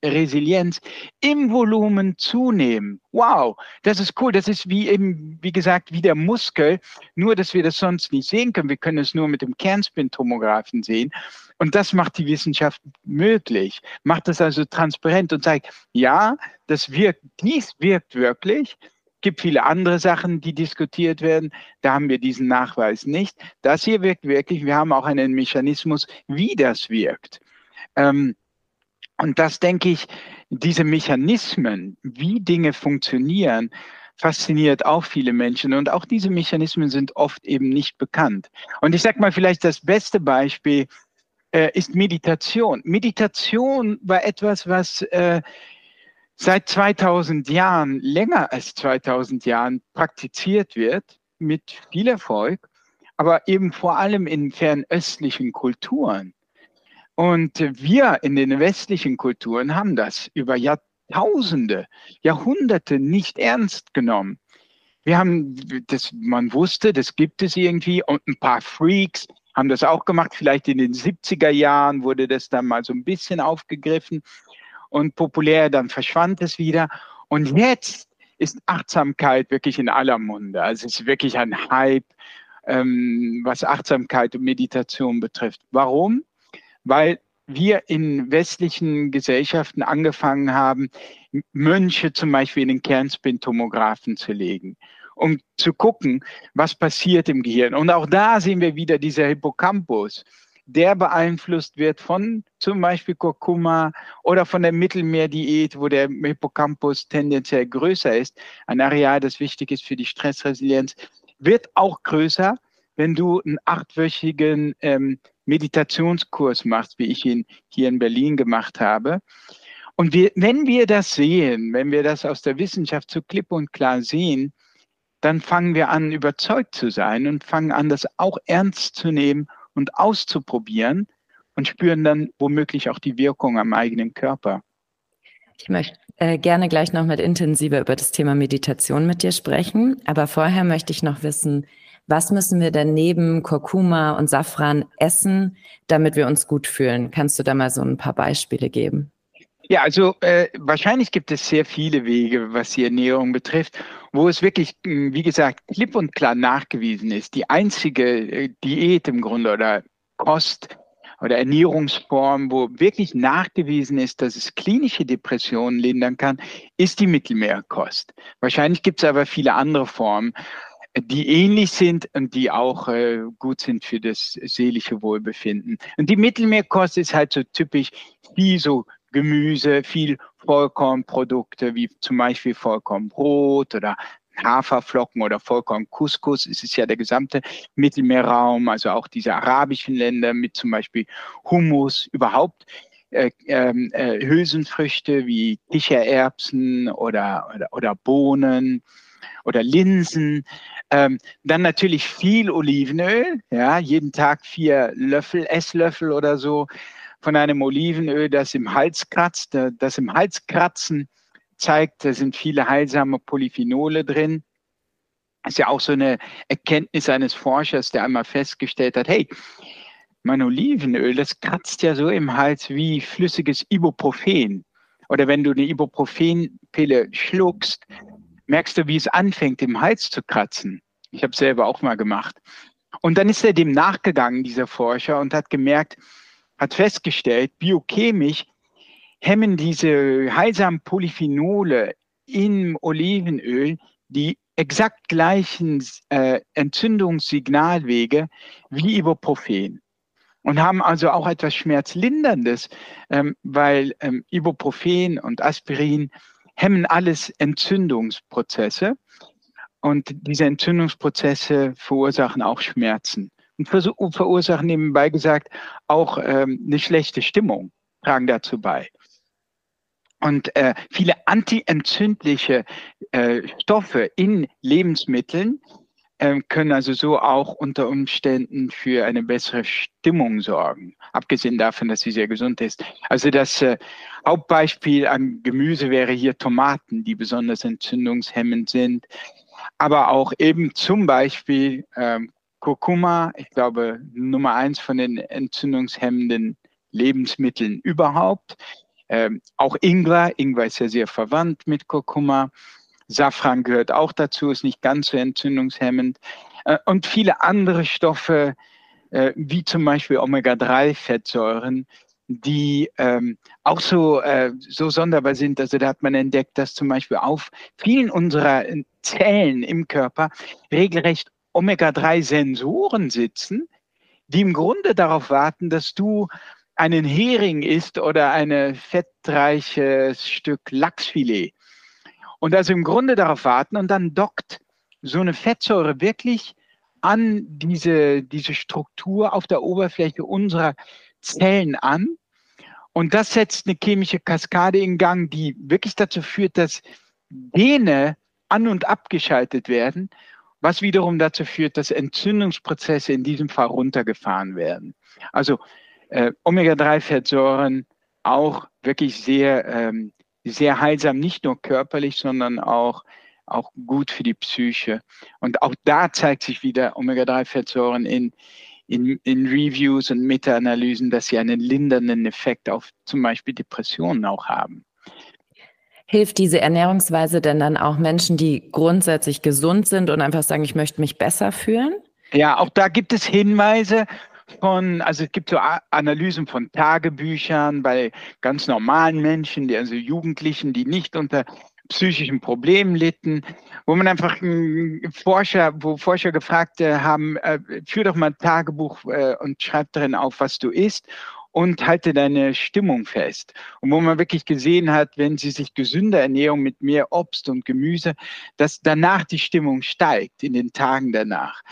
Stressresilienz, im Volumen zunehmen. Wow, das ist cool. Das ist wie eben, wie gesagt, wie der Muskel, nur dass wir das sonst nicht sehen können. Wir können es nur mit dem Kernspintomographen sehen. Und das macht die Wissenschaft möglich, macht das also transparent und zeigt, ja, das wirkt, dies wirkt wirklich gibt viele andere Sachen, die diskutiert werden. Da haben wir diesen Nachweis nicht. Das hier wirkt wirklich. Wir haben auch einen Mechanismus, wie das wirkt. Ähm, und das denke ich, diese Mechanismen, wie Dinge funktionieren, fasziniert auch viele Menschen. Und auch diese Mechanismen sind oft eben nicht bekannt. Und ich sage mal, vielleicht das beste Beispiel äh, ist Meditation. Meditation war etwas, was äh, seit 2000 Jahren, länger als 2000 Jahren praktiziert wird, mit viel Erfolg, aber eben vor allem in fernöstlichen Kulturen. Und wir in den westlichen Kulturen haben das über Jahrtausende, Jahrhunderte nicht ernst genommen. Wir haben, das, man wusste, das gibt es irgendwie und ein paar Freaks haben das auch gemacht. Vielleicht in den 70er Jahren wurde das dann mal so ein bisschen aufgegriffen und populär, dann verschwand es wieder. Und jetzt ist Achtsamkeit wirklich in aller Munde. Also es ist wirklich ein Hype, ähm, was Achtsamkeit und Meditation betrifft. Warum? Weil wir in westlichen Gesellschaften angefangen haben, Mönche zum Beispiel in den Kernspintomographen zu legen, um zu gucken, was passiert im Gehirn. Und auch da sehen wir wieder dieser Hippocampus der beeinflusst wird von zum Beispiel Kurkuma oder von der Mittelmeerdiät, wo der Hippocampus tendenziell größer ist, ein Areal, das wichtig ist für die Stressresilienz, wird auch größer, wenn du einen achtwöchigen ähm, Meditationskurs machst, wie ich ihn hier in Berlin gemacht habe. Und wir, wenn wir das sehen, wenn wir das aus der Wissenschaft so klipp und klar sehen, dann fangen wir an, überzeugt zu sein und fangen an, das auch ernst zu nehmen und auszuprobieren und spüren dann womöglich auch die Wirkung am eigenen Körper. Ich möchte äh, gerne gleich noch mit intensiver über das Thema Meditation mit dir sprechen, aber vorher möchte ich noch wissen, was müssen wir denn neben Kurkuma und Safran essen, damit wir uns gut fühlen? Kannst du da mal so ein paar Beispiele geben? Ja, also äh, wahrscheinlich gibt es sehr viele Wege, was die Ernährung betrifft, wo es wirklich, hm, wie gesagt, klipp und klar nachgewiesen ist. Die einzige äh, Diät im Grunde oder Kost oder Ernährungsform, wo wirklich nachgewiesen ist, dass es klinische Depressionen lindern kann, ist die Mittelmeerkost. Wahrscheinlich gibt es aber viele andere Formen, die ähnlich sind und die auch äh, gut sind für das seelische Wohlbefinden. Und die Mittelmeerkost ist halt so typisch wie so Gemüse, viel Vollkornprodukte wie zum Beispiel Vollkornbrot oder Haferflocken oder Vollkorn-Couscous. Es ist ja der gesamte Mittelmeerraum, also auch diese arabischen Länder mit zum Beispiel Hummus, überhaupt äh, ähm, äh, Hülsenfrüchte wie Kichererbsen oder, oder, oder Bohnen oder Linsen. Ähm, dann natürlich viel Olivenöl, ja, jeden Tag vier Löffel, Esslöffel oder so von einem Olivenöl, das im Hals kratzt. Das im Hals kratzen zeigt, da sind viele heilsame Polyphenole drin. Das ist ja auch so eine Erkenntnis eines Forschers, der einmal festgestellt hat, hey, mein Olivenöl, das kratzt ja so im Hals wie flüssiges Ibuprofen. Oder wenn du eine Ibuprofenpille schluckst, merkst du, wie es anfängt, im Hals zu kratzen. Ich habe selber auch mal gemacht. Und dann ist er dem nachgegangen, dieser Forscher, und hat gemerkt, hat festgestellt, biochemisch hemmen diese heilsamen Polyphenole im Olivenöl die exakt gleichen äh, Entzündungssignalwege wie Ibuprofen und haben also auch etwas Schmerzlinderndes, ähm, weil ähm, Ibuprofen und Aspirin hemmen alles Entzündungsprozesse und diese Entzündungsprozesse verursachen auch Schmerzen und verursachen nebenbei gesagt auch ähm, eine schlechte Stimmung, tragen dazu bei. Und äh, viele antientzündliche äh, Stoffe in Lebensmitteln können also so auch unter Umständen für eine bessere Stimmung sorgen, abgesehen davon, dass sie sehr gesund ist. Also das äh, Hauptbeispiel an Gemüse wäre hier Tomaten, die besonders entzündungshemmend sind, aber auch eben zum Beispiel ähm, Kurkuma, ich glaube Nummer eins von den entzündungshemmenden Lebensmitteln überhaupt. Ähm, auch Ingwer, Ingwer ist ja sehr verwandt mit Kurkuma. Safran gehört auch dazu, ist nicht ganz so entzündungshemmend. Äh, und viele andere Stoffe, äh, wie zum Beispiel Omega-3-Fettsäuren, die ähm, auch so, äh, so sonderbar sind. Also da hat man entdeckt, dass zum Beispiel auf vielen unserer Zellen im Körper regelrecht Omega-3-Sensoren sitzen, die im Grunde darauf warten, dass du einen Hering isst oder ein fettreiches Stück Lachsfilet. Und also im Grunde darauf warten und dann dockt so eine Fettsäure wirklich an diese, diese Struktur auf der Oberfläche unserer Zellen an. Und das setzt eine chemische Kaskade in Gang, die wirklich dazu führt, dass Gene an- und abgeschaltet werden, was wiederum dazu führt, dass Entzündungsprozesse in diesem Fall runtergefahren werden. Also äh, Omega-3-Fettsäuren auch wirklich sehr, ähm, sehr heilsam, nicht nur körperlich, sondern auch, auch gut für die Psyche. Und auch da zeigt sich wieder Omega-3-Fettsäuren in, in, in Reviews und Meta-Analysen, dass sie einen lindernden Effekt auf zum Beispiel Depressionen auch haben. Hilft diese Ernährungsweise denn dann auch Menschen, die grundsätzlich gesund sind und einfach sagen, ich möchte mich besser fühlen? Ja, auch da gibt es Hinweise von, also es gibt so Analysen von Tagebüchern bei ganz normalen Menschen, die also Jugendlichen, die nicht unter psychischen Problemen litten, wo man einfach Forscher, wo Forscher gefragt haben, äh, führ doch mal ein Tagebuch äh, und schreib darin auf, was du isst. Und halte deine Stimmung fest. Und wo man wirklich gesehen hat, wenn sie sich gesünder ernähren mit mehr Obst und Gemüse, dass danach die Stimmung steigt in den Tagen danach.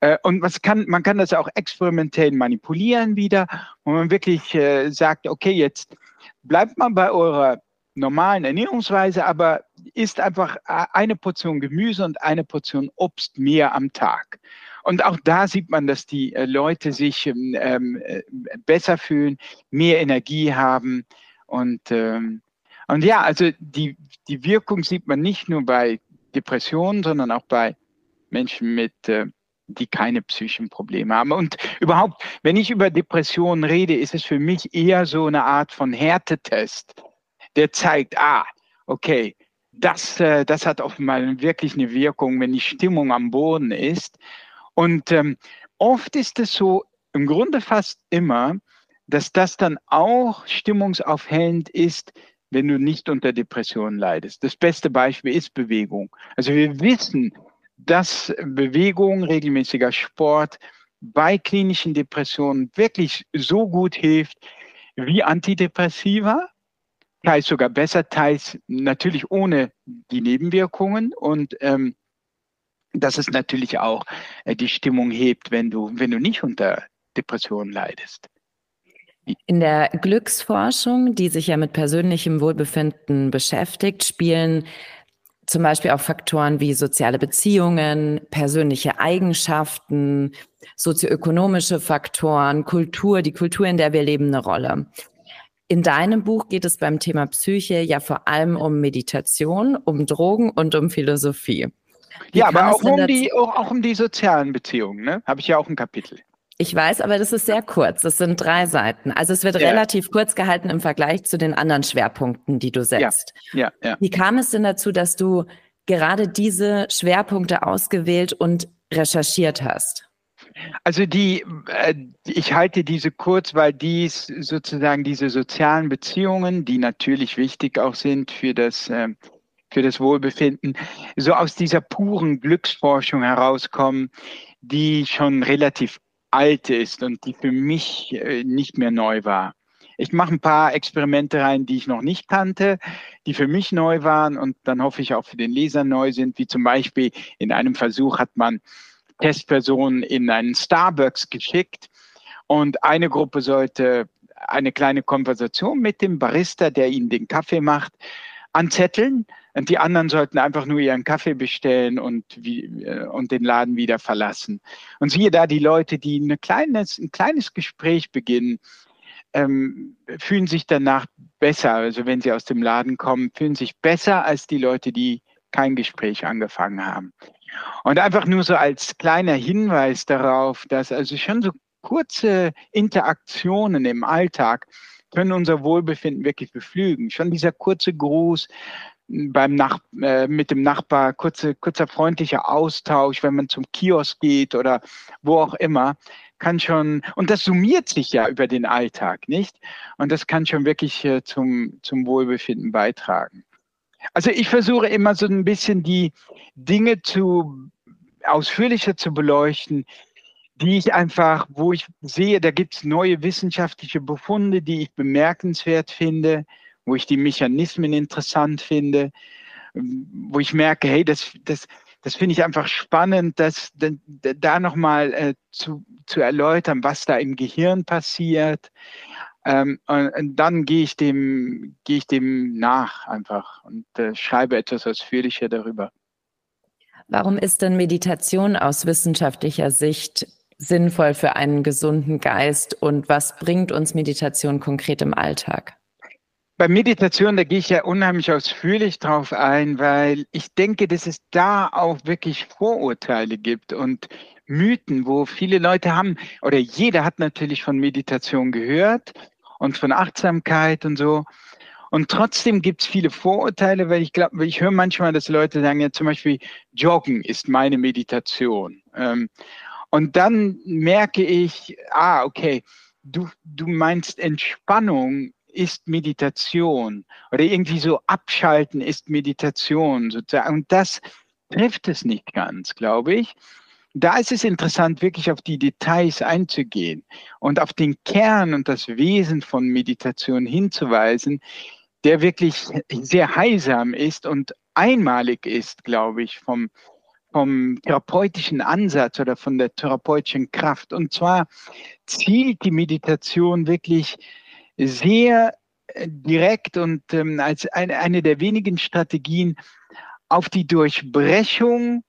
Äh, und was kann, man kann das auch experimentell manipulieren wieder, wo man wirklich äh, sagt, okay, jetzt bleibt mal bei eurer normalen Ernährungsweise, aber isst einfach eine Portion Gemüse und eine Portion Obst mehr am Tag. Und auch da sieht man, dass die äh, Leute sich ähm, ähm, äh, besser fühlen, mehr Energie haben. Und, ähm, und ja, also die, die Wirkung sieht man nicht nur bei Depressionen, sondern auch bei Menschen mit, äh, die keine psychischen Probleme haben. Und überhaupt, wenn ich über Depressionen rede, ist es für mich eher so eine Art von Härtetest, der zeigt, ah, okay, das, äh, das hat offenbar wirklich eine Wirkung, wenn die Stimmung am Boden ist. Und ähm, oft ist es so, im Grunde fast immer, dass das dann auch stimmungsaufhellend ist, wenn du nicht unter Depressionen leidest. Das beste Beispiel ist Bewegung. Also wir wissen, dass Bewegung, regelmäßiger Sport bei klinischen Depressionen wirklich so gut hilft wie Antidepressiva, teils sogar besser, teils natürlich ohne die Nebenwirkungen. Und ähm, dass es natürlich auch äh, die Stimmung hebt, wenn du, wenn du nicht unter Depressionen leidest. In der Glücksforschung, die sich ja mit persönlichem Wohlbefinden beschäftigt, spielen zum Beispiel auch Faktoren wie soziale Beziehungen, persönliche Eigenschaften, sozioökonomische Faktoren, Kultur, die Kultur, in der wir leben, eine Rolle. In deinem Buch geht es beim Thema Psyche ja vor allem um Meditation, um Drogen und um Philosophie. Ja, aber auch um, die, auch, auch um die sozialen Beziehungen, ne? Habe ich ja auch ein Kapitel. Ich weiß, aber das ist sehr kurz. Das sind drei Seiten. Also es wird ja. relativ kurz gehalten im Vergleich zu den anderen Schwerpunkten, die du setzt. Ja. ja, ja. Wie kam es denn dazu, dass du gerade diese Schwerpunkte ausgewählt und recherchiert hast? Also die, äh, ich halte diese kurz, weil dies sozusagen diese sozialen Beziehungen, die natürlich wichtig auch sind für das äh, für das Wohlbefinden, so aus dieser puren Glücksforschung herauskommen, die schon relativ alt ist und die für mich äh, nicht mehr neu war. Ich mache ein paar Experimente rein, die ich noch nicht kannte, die für mich neu waren und dann hoffe ich auch für den Leser neu sind, wie zum Beispiel in einem Versuch hat man Testpersonen in einen Starbucks geschickt und eine Gruppe sollte eine kleine Konversation mit dem Barista, der ihnen den Kaffee macht, anzetteln und die anderen sollten einfach nur ihren Kaffee bestellen und, wie, äh, und den Laden wieder verlassen. Und siehe da, die Leute, die ein kleines, ein kleines Gespräch beginnen, ähm, fühlen sich danach besser. Also wenn sie aus dem Laden kommen, fühlen sich besser als die Leute, die kein Gespräch angefangen haben. Und einfach nur so als kleiner Hinweis darauf, dass also schon so kurze Interaktionen im Alltag können unser Wohlbefinden wirklich beflügen. Schon dieser kurze Gruß beim Nach äh, mit dem Nachbar, kurze, kurzer freundlicher Austausch, wenn man zum Kiosk geht oder wo auch immer, kann schon, und das summiert sich ja über den Alltag, nicht? Und das kann schon wirklich äh, zum, zum Wohlbefinden beitragen. Also ich versuche immer so ein bisschen die Dinge zu ausführlicher zu beleuchten, die ich einfach, wo ich sehe, da gibt es neue wissenschaftliche Befunde, die ich bemerkenswert finde, wo ich die Mechanismen interessant finde, wo ich merke, hey, das, das, das finde ich einfach spannend, das, da, nochmal äh, zu, zu erläutern, was da im Gehirn passiert. Ähm, und, und, dann gehe ich dem, ich dem nach einfach und äh, schreibe etwas ausführlicher darüber. Warum ist denn Meditation aus wissenschaftlicher Sicht sinnvoll für einen gesunden Geist und was bringt uns Meditation konkret im Alltag? Bei Meditation, da gehe ich ja unheimlich ausführlich drauf ein, weil ich denke, dass es da auch wirklich Vorurteile gibt und Mythen, wo viele Leute haben, oder jeder hat natürlich von Meditation gehört und von Achtsamkeit und so. Und trotzdem gibt es viele Vorurteile, weil ich glaube, ich höre manchmal, dass Leute sagen, ja zum Beispiel, Joggen ist meine Meditation. Ähm, und dann merke ich, ah, okay, du, du meinst Entspannung ist Meditation oder irgendwie so abschalten ist Meditation sozusagen. Und das trifft es nicht ganz, glaube ich, da ist es interessant, wirklich auf die Details einzugehen und auf den Kern und das Wesen von Meditation hinzuweisen, der wirklich sehr heilsam ist und einmalig ist, glaube ich, vom, vom therapeutischen Ansatz oder von der therapeutischen Kraft. Und zwar zielt die Meditation wirklich sehr äh, direkt und ähm, als eine, eine der wenigen Strategien auf die Durchbrechung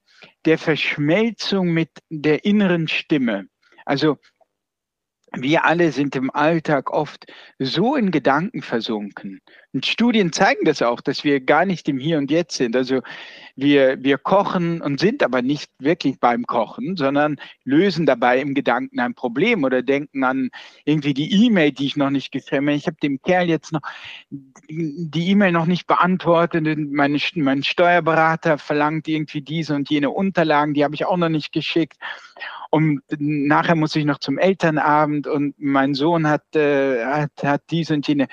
der Verschmelzung mit der inneren Stimme. Also wir alle sind im Alltag oft so in Gedanken versunken. Und Studien zeigen das auch, dass wir gar nicht im Hier und Jetzt sind. Also wir, wir kochen und sind aber nicht wirklich beim Kochen, sondern lösen dabei im Gedanken ein Problem oder denken an irgendwie die E-Mail, die ich noch nicht geschrieben habe. Ich habe dem Kerl jetzt noch die E-Mail noch nicht beantwortet. Meine, mein Steuerberater verlangt irgendwie diese und jene Unterlagen, die habe ich auch noch nicht geschickt. Und nachher muss ich noch zum Elternabend und mein Sohn hat, äh, hat, hat diese und jene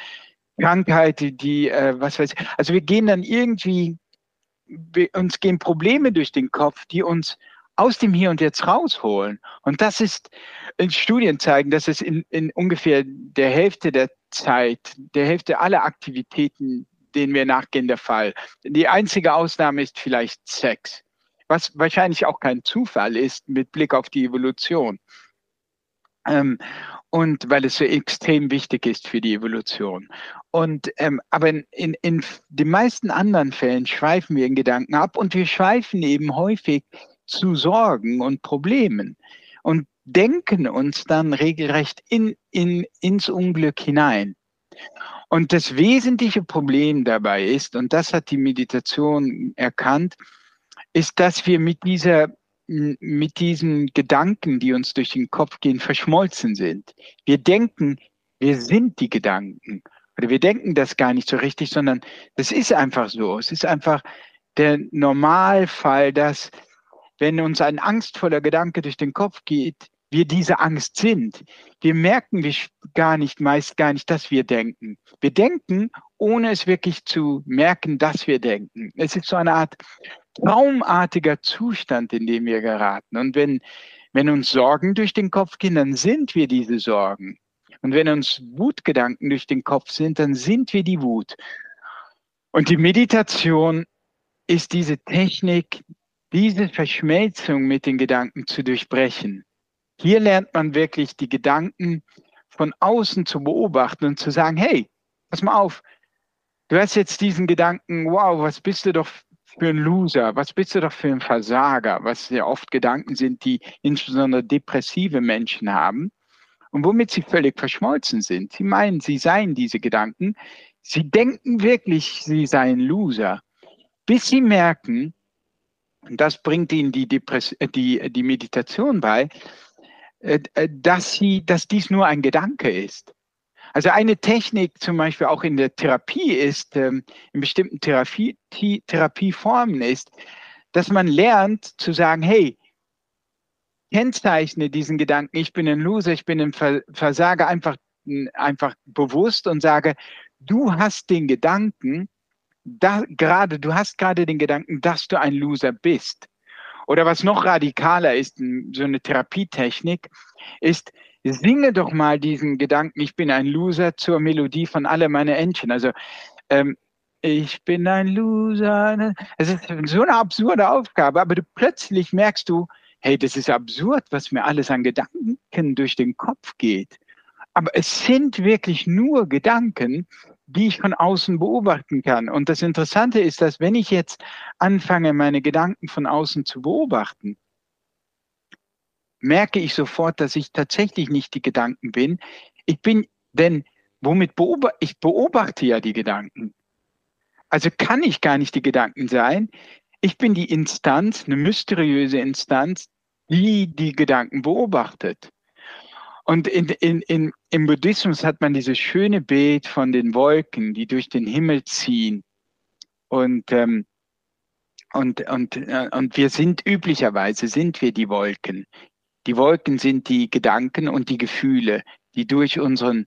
Krankheit, die, äh, was weiß ich. Also wir gehen dann irgendwie, wir, uns gehen Probleme durch den Kopf, die uns aus dem Hier und Jetzt rausholen. Und das ist, in Studien zeigen, dass es in, in ungefähr der Hälfte der Zeit, der Hälfte aller Aktivitäten, denen wir nachgehen, der Fall. Die einzige Ausnahme ist vielleicht Sex was wahrscheinlich auch kein Zufall ist mit Blick auf die Evolution. Ähm, und weil es so extrem wichtig ist für die Evolution. Und ähm, aber in, in, in den meisten anderen Fällen schweifen wir in Gedanken ab und wir schweifen eben häufig zu Sorgen und Problemen und denken uns dann regelrecht in, in, ins Unglück hinein. Und das wesentliche Problem dabei ist, und das hat die Meditation erkannt, ist, dass wir mit dieser mit diesen Gedanken, die uns durch den Kopf gehen, verschmolzen sind. Wir denken, wir sind die Gedanken. Oder wir denken das gar nicht so richtig, sondern das ist einfach so. Es ist einfach der Normalfall, dass wenn uns ein angstvoller Gedanke durch den Kopf geht, wir diese Angst sind. Wir merken wir gar nicht, meist gar nicht, dass wir denken. Wir denken, ohne es wirklich zu merken, dass wir denken. Es ist so eine Art traumartiger Zustand, in dem wir geraten. Und wenn, wenn uns Sorgen durch den Kopf gehen, dann sind wir diese Sorgen. Und wenn uns Wutgedanken durch den Kopf sind, dann sind wir die Wut. Und die Meditation ist diese Technik, diese Verschmelzung mit den Gedanken zu durchbrechen. Hier lernt man wirklich die Gedanken von außen zu beobachten und zu sagen, hey, pass mal auf, du hast jetzt diesen Gedanken, wow, was bist du doch für ein Loser? Was bist du doch für ein Versager? Was ja oft Gedanken sind, die insbesondere depressive Menschen haben und womit sie völlig verschmolzen sind. Sie meinen, sie seien diese Gedanken. Sie denken wirklich, sie seien Loser, bis sie merken, und das bringt ihnen die, Depress äh, die, die Meditation bei, äh, äh, dass, sie, dass dies nur ein Gedanke ist. Also eine Technik zum Beispiel auch in der Therapie ist, ähm, in bestimmten Therapie, Therapieformen ist, dass man lernt zu sagen, hey, kennzeichne diesen Gedanken, ich bin ein Loser, ich bin ein Versager, einfach, einfach bewusst und sage, du hast den Gedanken, da, gerade, du hast gerade den Gedanken, dass du ein Loser bist. Oder was noch radikaler ist, so eine Therapietechnik, ist, singe doch mal diesen Gedanken, ich bin ein Loser zur Melodie von alle meine Entchen. Also ähm, ich bin ein Loser. Es ist so eine absurde Aufgabe, aber du plötzlich merkst du, hey, das ist absurd, was mir alles an Gedanken durch den Kopf geht. Aber es sind wirklich nur Gedanken, die ich von außen beobachten kann. Und das Interessante ist, dass wenn ich jetzt anfange, meine Gedanken von außen zu beobachten, merke ich sofort, dass ich tatsächlich nicht die Gedanken bin. Ich bin, denn womit beobachte ich beobachte ja die Gedanken. Also kann ich gar nicht die Gedanken sein. Ich bin die Instanz, eine mysteriöse Instanz, die die Gedanken beobachtet. Und in, in, in, im Buddhismus hat man dieses schöne Bild von den Wolken, die durch den Himmel ziehen. Und, ähm, und, und, äh, und wir sind üblicherweise, sind wir die Wolken. Die Wolken sind die Gedanken und die Gefühle, die durch unseren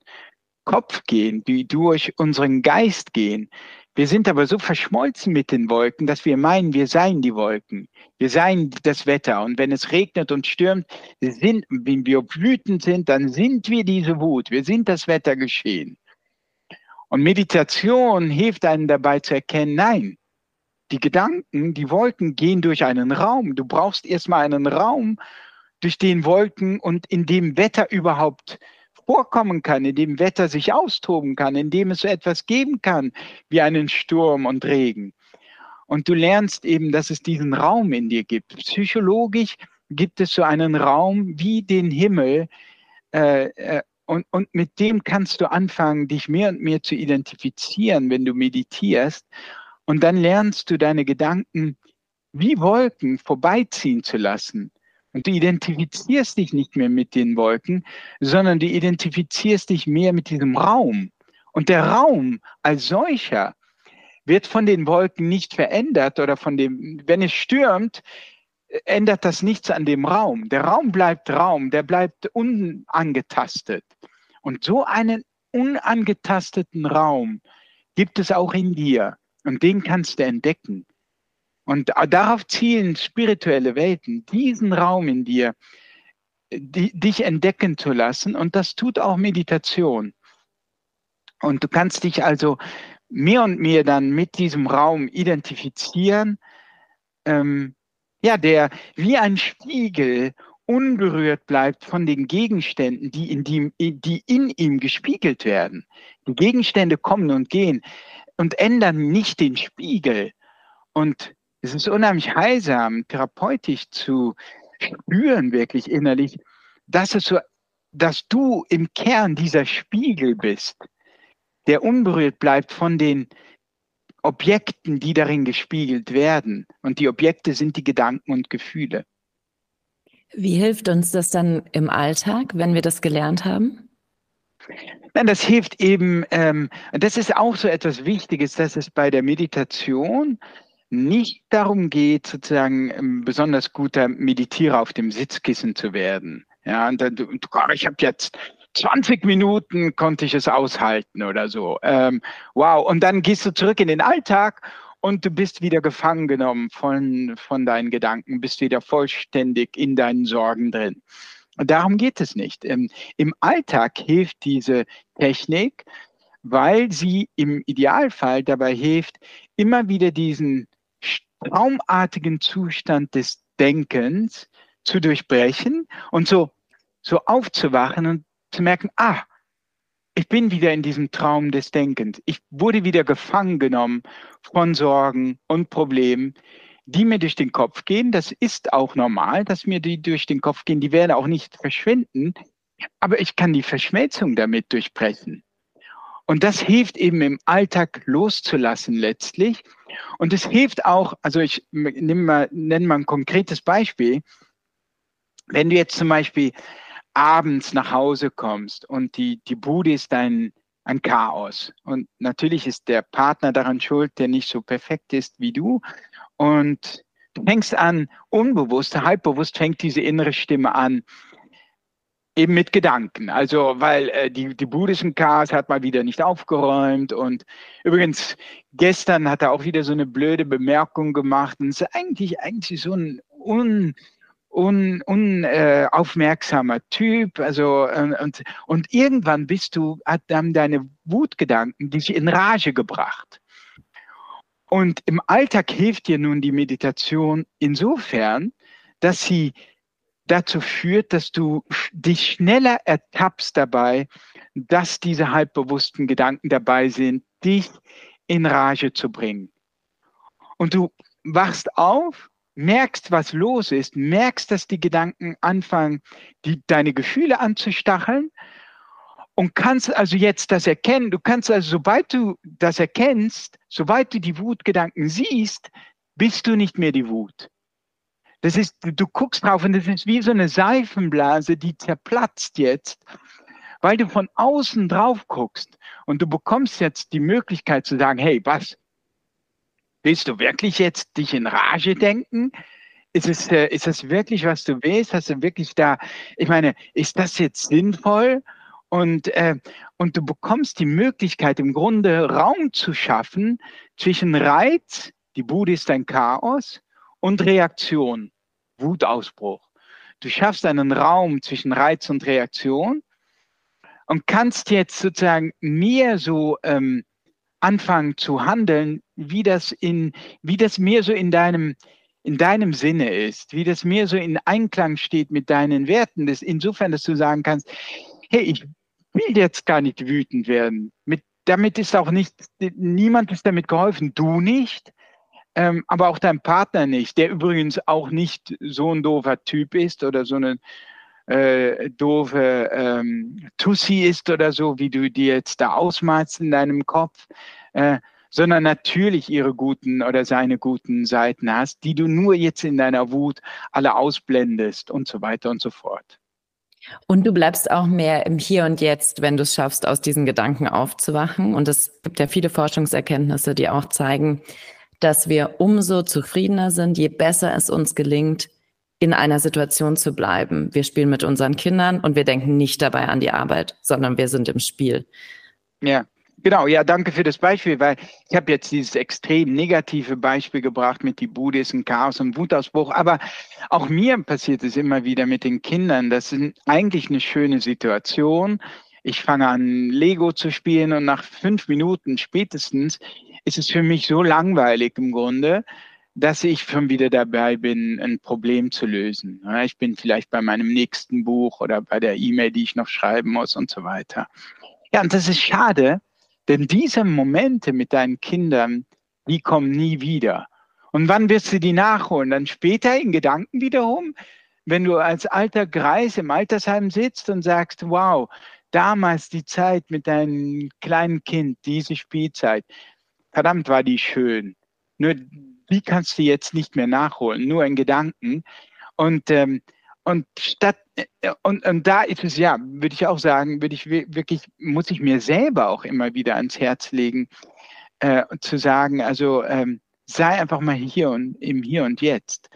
Kopf gehen, die durch unseren Geist gehen. Wir sind aber so verschmolzen mit den Wolken, dass wir meinen, wir seien die Wolken. Wir seien das Wetter. Und wenn es regnet und stürmt, sind, wenn wir wütend sind, dann sind wir diese Wut. Wir sind das Wettergeschehen. Und Meditation hilft einem dabei zu erkennen, nein, die Gedanken, die Wolken gehen durch einen Raum. Du brauchst erstmal einen Raum, durch den Wolken und in dem Wetter überhaupt vorkommen kann, in dem Wetter sich austoben kann, in dem es so etwas geben kann wie einen Sturm und Regen. Und du lernst eben, dass es diesen Raum in dir gibt. Psychologisch gibt es so einen Raum wie den Himmel. Äh, äh, und, und mit dem kannst du anfangen, dich mehr und mehr zu identifizieren, wenn du meditierst. Und dann lernst du deine Gedanken wie Wolken vorbeiziehen zu lassen. Und du identifizierst dich nicht mehr mit den Wolken, sondern du identifizierst dich mehr mit diesem Raum. Und der Raum als solcher wird von den Wolken nicht verändert oder von dem, wenn es stürmt, ändert das nichts an dem Raum. Der Raum bleibt Raum, der bleibt unangetastet. Und so einen unangetasteten Raum gibt es auch in dir. Und den kannst du entdecken. Und darauf zielen spirituelle Welten, diesen Raum in dir, die, dich entdecken zu lassen. Und das tut auch Meditation. Und du kannst dich also mehr und mehr dann mit diesem Raum identifizieren, ähm, ja, der wie ein Spiegel unberührt bleibt von den Gegenständen, die in, die, die in ihm gespiegelt werden. Die Gegenstände kommen und gehen und ändern nicht den Spiegel. Und es ist unheimlich heilsam, therapeutisch zu spüren, wirklich innerlich, dass es so, dass du im Kern dieser Spiegel bist, der unberührt bleibt von den Objekten, die darin gespiegelt werden. Und die Objekte sind die Gedanken und Gefühle. Wie hilft uns das dann im Alltag, wenn wir das gelernt haben? Nein, das hilft eben, ähm, das ist auch so etwas Wichtiges, dass es bei der Meditation nicht darum geht, sozusagen ein ähm, besonders guter Meditierer auf dem Sitzkissen zu werden. Ja, und dann, du, ich habe jetzt 20 Minuten konnte ich es aushalten oder so. Ähm, wow, und dann gehst du zurück in den Alltag und du bist wieder gefangen genommen von, von deinen Gedanken, bist wieder vollständig in deinen Sorgen drin. Und darum geht es nicht. Im, Im Alltag hilft diese Technik, weil sie im Idealfall dabei hilft, immer wieder diesen traumartigen Zustand des Denkens zu durchbrechen und so, so aufzuwachen und zu merken, ah, ich bin wieder in diesem Traum des Denkens. Ich wurde wieder gefangen genommen von Sorgen und Problemen, die mir durch den Kopf gehen. Das ist auch normal, dass mir die durch den Kopf gehen. Die werden auch nicht verschwinden, aber ich kann die Verschmelzung damit durchbrechen. Und das hilft eben im Alltag loszulassen letztlich. Und es hilft auch, also ich nehme mal, nenne mal ein konkretes Beispiel. Wenn du jetzt zum Beispiel abends nach Hause kommst und die, die Bude ist ein, ein Chaos. Und natürlich ist der Partner daran schuld, der nicht so perfekt ist wie du. Und du fängst an, unbewusst, halbbewusst fängt diese innere Stimme an, Eben mit Gedanken. Also, weil äh, die, die buddhischen Chaos hat mal wieder nicht aufgeräumt. Und übrigens, gestern hat er auch wieder so eine blöde Bemerkung gemacht. Und es ist eigentlich, eigentlich so ein un, un, unaufmerksamer äh, Typ. Also, äh, und, und irgendwann bist du, hat dann deine Wutgedanken dich in Rage gebracht. Und im Alltag hilft dir nun die Meditation insofern, dass sie dazu führt, dass du dich schneller ertappst dabei, dass diese halbbewussten Gedanken dabei sind, dich in Rage zu bringen. Und du wachst auf, merkst, was los ist, merkst, dass die Gedanken anfangen, die, deine Gefühle anzustacheln und kannst also jetzt das erkennen. Du kannst also, sobald du das erkennst, sobald du die Wutgedanken siehst, bist du nicht mehr die Wut. Das ist, du guckst drauf und das ist wie so eine Seifenblase, die zerplatzt jetzt, weil du von außen drauf guckst und du bekommst jetzt die Möglichkeit zu sagen, hey, was? Willst du wirklich jetzt dich in Rage denken? Ist es, äh, ist das wirklich, was du willst? Hast du wirklich da, ich meine, ist das jetzt sinnvoll? Und, äh, und du bekommst die Möglichkeit, im Grunde Raum zu schaffen zwischen Reiz, die Bude ist ein Chaos, und Reaktion, Wutausbruch. Du schaffst einen Raum zwischen Reiz und Reaktion und kannst jetzt sozusagen mehr so ähm, anfangen zu handeln, wie das in, wie das mehr so in deinem, in deinem Sinne ist, wie das mehr so in Einklang steht mit deinen Werten. Das insofern, dass du sagen kannst, hey, ich will jetzt gar nicht wütend werden. Mit, damit ist auch nicht, niemand ist damit geholfen, du nicht, ähm, aber auch dein Partner nicht, der übrigens auch nicht so ein doofer Typ ist oder so eine äh, doofe ähm, Tussi ist oder so, wie du dir jetzt da ausmalst in deinem Kopf, äh, sondern natürlich ihre guten oder seine guten Seiten hast, die du nur jetzt in deiner Wut alle ausblendest und so weiter und so fort. Und du bleibst auch mehr im Hier und Jetzt, wenn du es schaffst, aus diesen Gedanken aufzuwachen. Und es gibt ja viele Forschungserkenntnisse, die auch zeigen, dass wir umso zufriedener sind, je besser es uns gelingt, in einer Situation zu bleiben. Wir spielen mit unseren Kindern und wir denken nicht dabei an die Arbeit, sondern wir sind im Spiel. Ja, genau. Ja, danke für das Beispiel, weil ich habe jetzt dieses extrem negative Beispiel gebracht mit die Bude ist Chaos und Wutausbruch. Aber auch mir passiert es immer wieder mit den Kindern. Das ist eigentlich eine schöne Situation. Ich fange an, Lego zu spielen und nach fünf Minuten spätestens ist es für mich so langweilig im Grunde, dass ich schon wieder dabei bin, ein Problem zu lösen. Ich bin vielleicht bei meinem nächsten Buch oder bei der E-Mail, die ich noch schreiben muss und so weiter. Ja, und das ist schade, denn diese Momente mit deinen Kindern, die kommen nie wieder. Und wann wirst du die nachholen? Dann später in Gedanken wiederum, wenn du als alter Greis im Altersheim sitzt und sagst, wow, damals die Zeit mit deinem kleinen Kind, diese Spielzeit, verdammt war die schön. Nur die kannst du jetzt nicht mehr nachholen, nur in Gedanken. Und, ähm, und statt, äh, und, und da ist es ja, würde ich auch sagen, würde ich wirklich, muss ich mir selber auch immer wieder ans Herz legen, äh, zu sagen, also ähm, sei einfach mal hier und im Hier und Jetzt.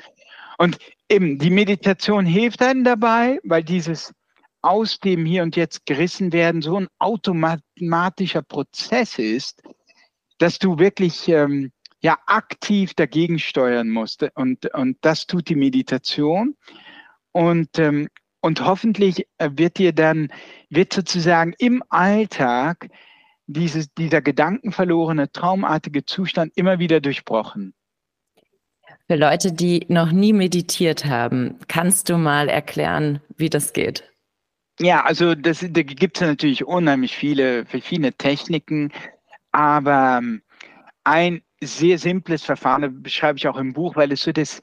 Und eben die Meditation hilft einem dabei, weil dieses aus dem Hier und Jetzt gerissen werden so ein automatischer Prozess ist, dass du wirklich ähm, ja aktiv dagegen steuern musste. Und, und das tut die Meditation. Und, ähm, und hoffentlich äh, wird dir dann, wird sozusagen im Alltag dieses, dieser gedankenverlorene, traumartige Zustand immer wieder durchbrochen. Für Leute, die noch nie meditiert haben, kannst du mal erklären, wie das geht? Ja, also das, da gibt es natürlich unheimlich viele verschiedene Techniken, aber ähm, ein sehr simples Verfahren, das beschreibe ich auch im Buch, weil es so das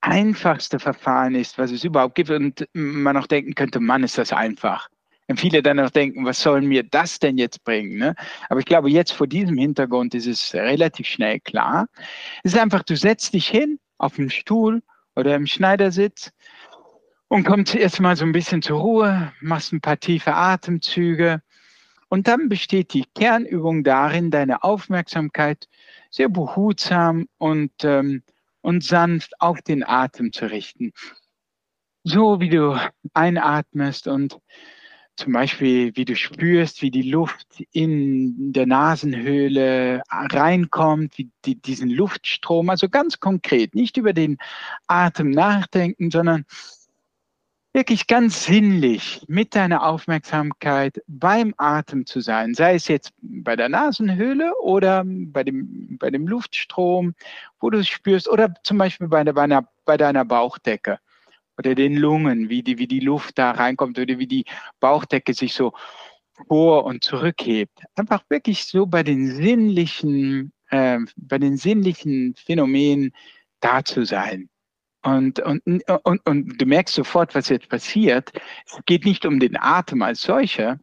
einfachste Verfahren ist, was es überhaupt gibt und man auch denken könnte, Mann, ist das einfach. Und viele dann auch denken, was soll mir das denn jetzt bringen? Ne? Aber ich glaube, jetzt vor diesem Hintergrund ist es relativ schnell klar. Es ist einfach, du setzt dich hin auf dem Stuhl oder im Schneidersitz und kommst erstmal so ein bisschen zur Ruhe, machst ein paar tiefe Atemzüge und dann besteht die Kernübung darin, deine Aufmerksamkeit sehr behutsam und, ähm, und sanft auf den Atem zu richten. So wie du einatmest und zum Beispiel, wie du spürst, wie die Luft in der Nasenhöhle reinkommt, wie die, diesen Luftstrom, also ganz konkret, nicht über den Atem nachdenken, sondern wirklich ganz sinnlich mit deiner Aufmerksamkeit beim Atem zu sein, sei es jetzt bei der Nasenhöhle oder bei dem, bei dem Luftstrom, wo du es spürst, oder zum Beispiel bei, deiner, bei deiner Bauchdecke oder den Lungen, wie die, wie die Luft da reinkommt oder wie die Bauchdecke sich so vor und zurückhebt. Einfach wirklich so bei den sinnlichen, äh, bei den sinnlichen Phänomenen da zu sein. Und, und, und, und du merkst sofort, was jetzt passiert. Es geht nicht um den Atem als solcher.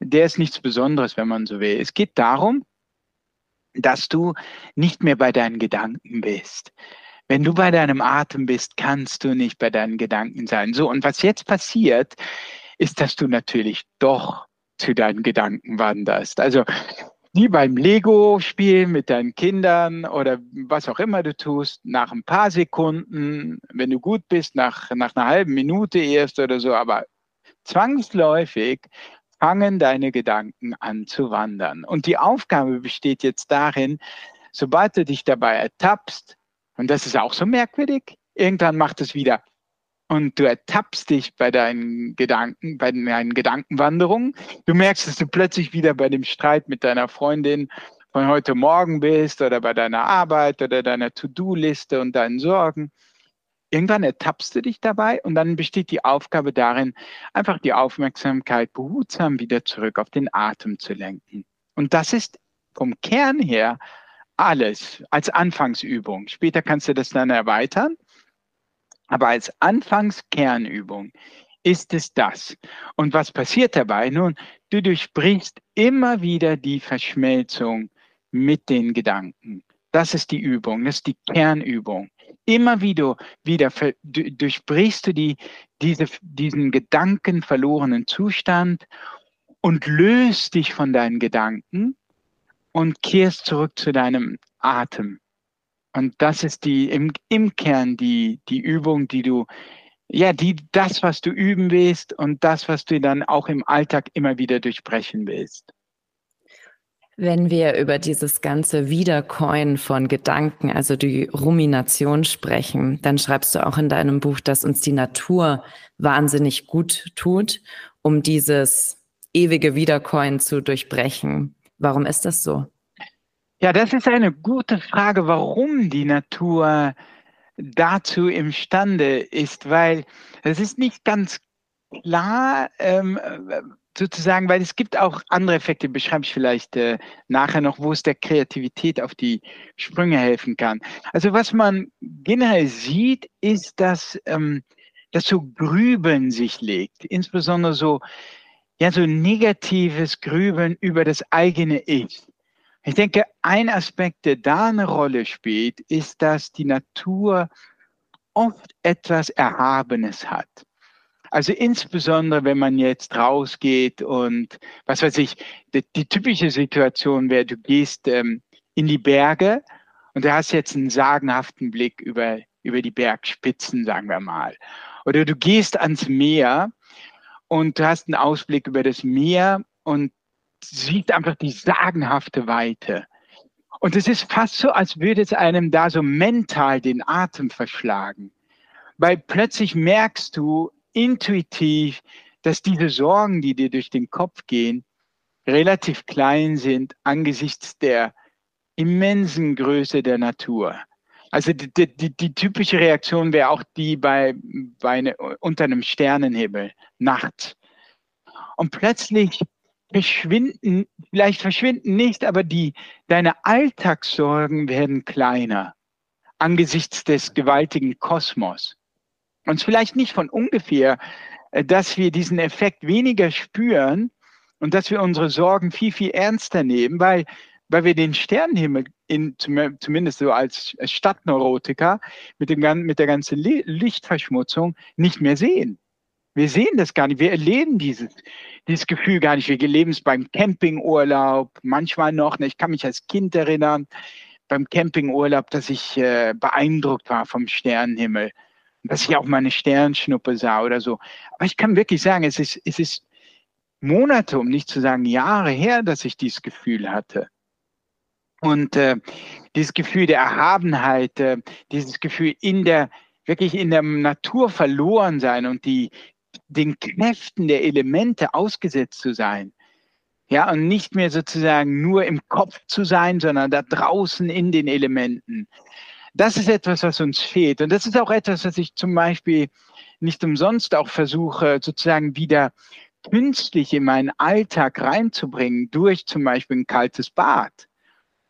Der ist nichts Besonderes, wenn man so will. Es geht darum, dass du nicht mehr bei deinen Gedanken bist. Wenn du bei deinem Atem bist, kannst du nicht bei deinen Gedanken sein. So, und was jetzt passiert, ist, dass du natürlich doch zu deinen Gedanken wanderst. Also wie beim Lego-Spielen mit deinen Kindern oder was auch immer du tust, nach ein paar Sekunden, wenn du gut bist, nach, nach einer halben Minute erst oder so, aber zwangsläufig fangen deine Gedanken an zu wandern. Und die Aufgabe besteht jetzt darin, sobald du dich dabei ertappst, und das ist auch so merkwürdig, irgendwann macht es wieder und du ertappst dich bei deinen Gedanken, bei deinen Gedankenwanderungen. Du merkst, dass du plötzlich wieder bei dem Streit mit deiner Freundin von heute Morgen bist oder bei deiner Arbeit oder deiner To-Do-Liste und deinen Sorgen. Irgendwann ertappst du dich dabei und dann besteht die Aufgabe darin, einfach die Aufmerksamkeit behutsam wieder zurück auf den Atem zu lenken. Und das ist vom Kern her alles als Anfangsübung. Später kannst du das dann erweitern aber als Anfangskernübung ist es das. Und was passiert dabei? Nun, du durchbrichst immer wieder die Verschmelzung mit den Gedanken. Das ist die Übung, das ist die Kernübung. Immer wieder, wieder durchbrichst du die, diese, diesen gedankenverlorenen Zustand und löst dich von deinen Gedanken und kehrst zurück zu deinem Atem. Und das ist die im, im Kern die, die Übung, die du, ja, die, das, was du üben willst und das, was du dann auch im Alltag immer wieder durchbrechen willst. Wenn wir über dieses ganze Wiedercoin von Gedanken, also die Rumination sprechen, dann schreibst du auch in deinem Buch, dass uns die Natur wahnsinnig gut tut, um dieses ewige Wiedercoin zu durchbrechen. Warum ist das so? Ja, das ist eine gute Frage, warum die Natur dazu imstande ist, weil es ist nicht ganz klar, ähm, sozusagen, weil es gibt auch andere Effekte, beschreibe ich vielleicht äh, nachher noch, wo es der Kreativität auf die Sprünge helfen kann. Also was man generell sieht, ist, dass, ähm, dass so Grübeln sich legt, insbesondere so, ja, so negatives Grübeln über das eigene Ich. Ich denke, ein Aspekt, der da eine Rolle spielt, ist, dass die Natur oft etwas Erhabenes hat. Also insbesondere, wenn man jetzt rausgeht und, was weiß ich, die, die typische Situation wäre, du gehst ähm, in die Berge und du hast jetzt einen sagenhaften Blick über, über die Bergspitzen, sagen wir mal. Oder du gehst ans Meer und du hast einen Ausblick über das Meer und sieht einfach die sagenhafte Weite. Und es ist fast so, als würde es einem da so mental den Atem verschlagen. Weil plötzlich merkst du intuitiv, dass diese Sorgen, die dir durch den Kopf gehen, relativ klein sind angesichts der immensen Größe der Natur. Also die, die, die typische Reaktion wäre auch die bei, bei eine, unter einem Sternenhimmel, nachts. Und plötzlich verschwinden, vielleicht verschwinden nicht, aber die, deine Alltagssorgen werden kleiner angesichts des gewaltigen Kosmos. Und vielleicht nicht von ungefähr, äh, dass wir diesen Effekt weniger spüren und dass wir unsere Sorgen viel, viel ernster nehmen, weil, weil wir den Sternenhimmel in, zumindest so als Stadtneurotiker mit, dem, mit der ganzen Lichtverschmutzung nicht mehr sehen. Wir sehen das gar nicht. Wir erleben dieses, dieses Gefühl gar nicht. Wir erleben es beim Campingurlaub, manchmal noch. Ne, ich kann mich als Kind erinnern, beim Campingurlaub, dass ich äh, beeindruckt war vom Sternenhimmel. Dass ich auch mal eine Sternschnuppe sah oder so. Aber ich kann wirklich sagen, es ist, es ist Monate, um nicht zu sagen Jahre her, dass ich dieses Gefühl hatte. Und äh, dieses Gefühl der Erhabenheit, äh, dieses Gefühl in der, wirklich in der Natur verloren sein und die, den Kräften der Elemente ausgesetzt zu sein. Ja, und nicht mehr sozusagen nur im Kopf zu sein, sondern da draußen in den Elementen. Das ist etwas, was uns fehlt. Und das ist auch etwas, was ich zum Beispiel nicht umsonst auch versuche, sozusagen wieder künstlich in meinen Alltag reinzubringen, durch zum Beispiel ein kaltes Bad,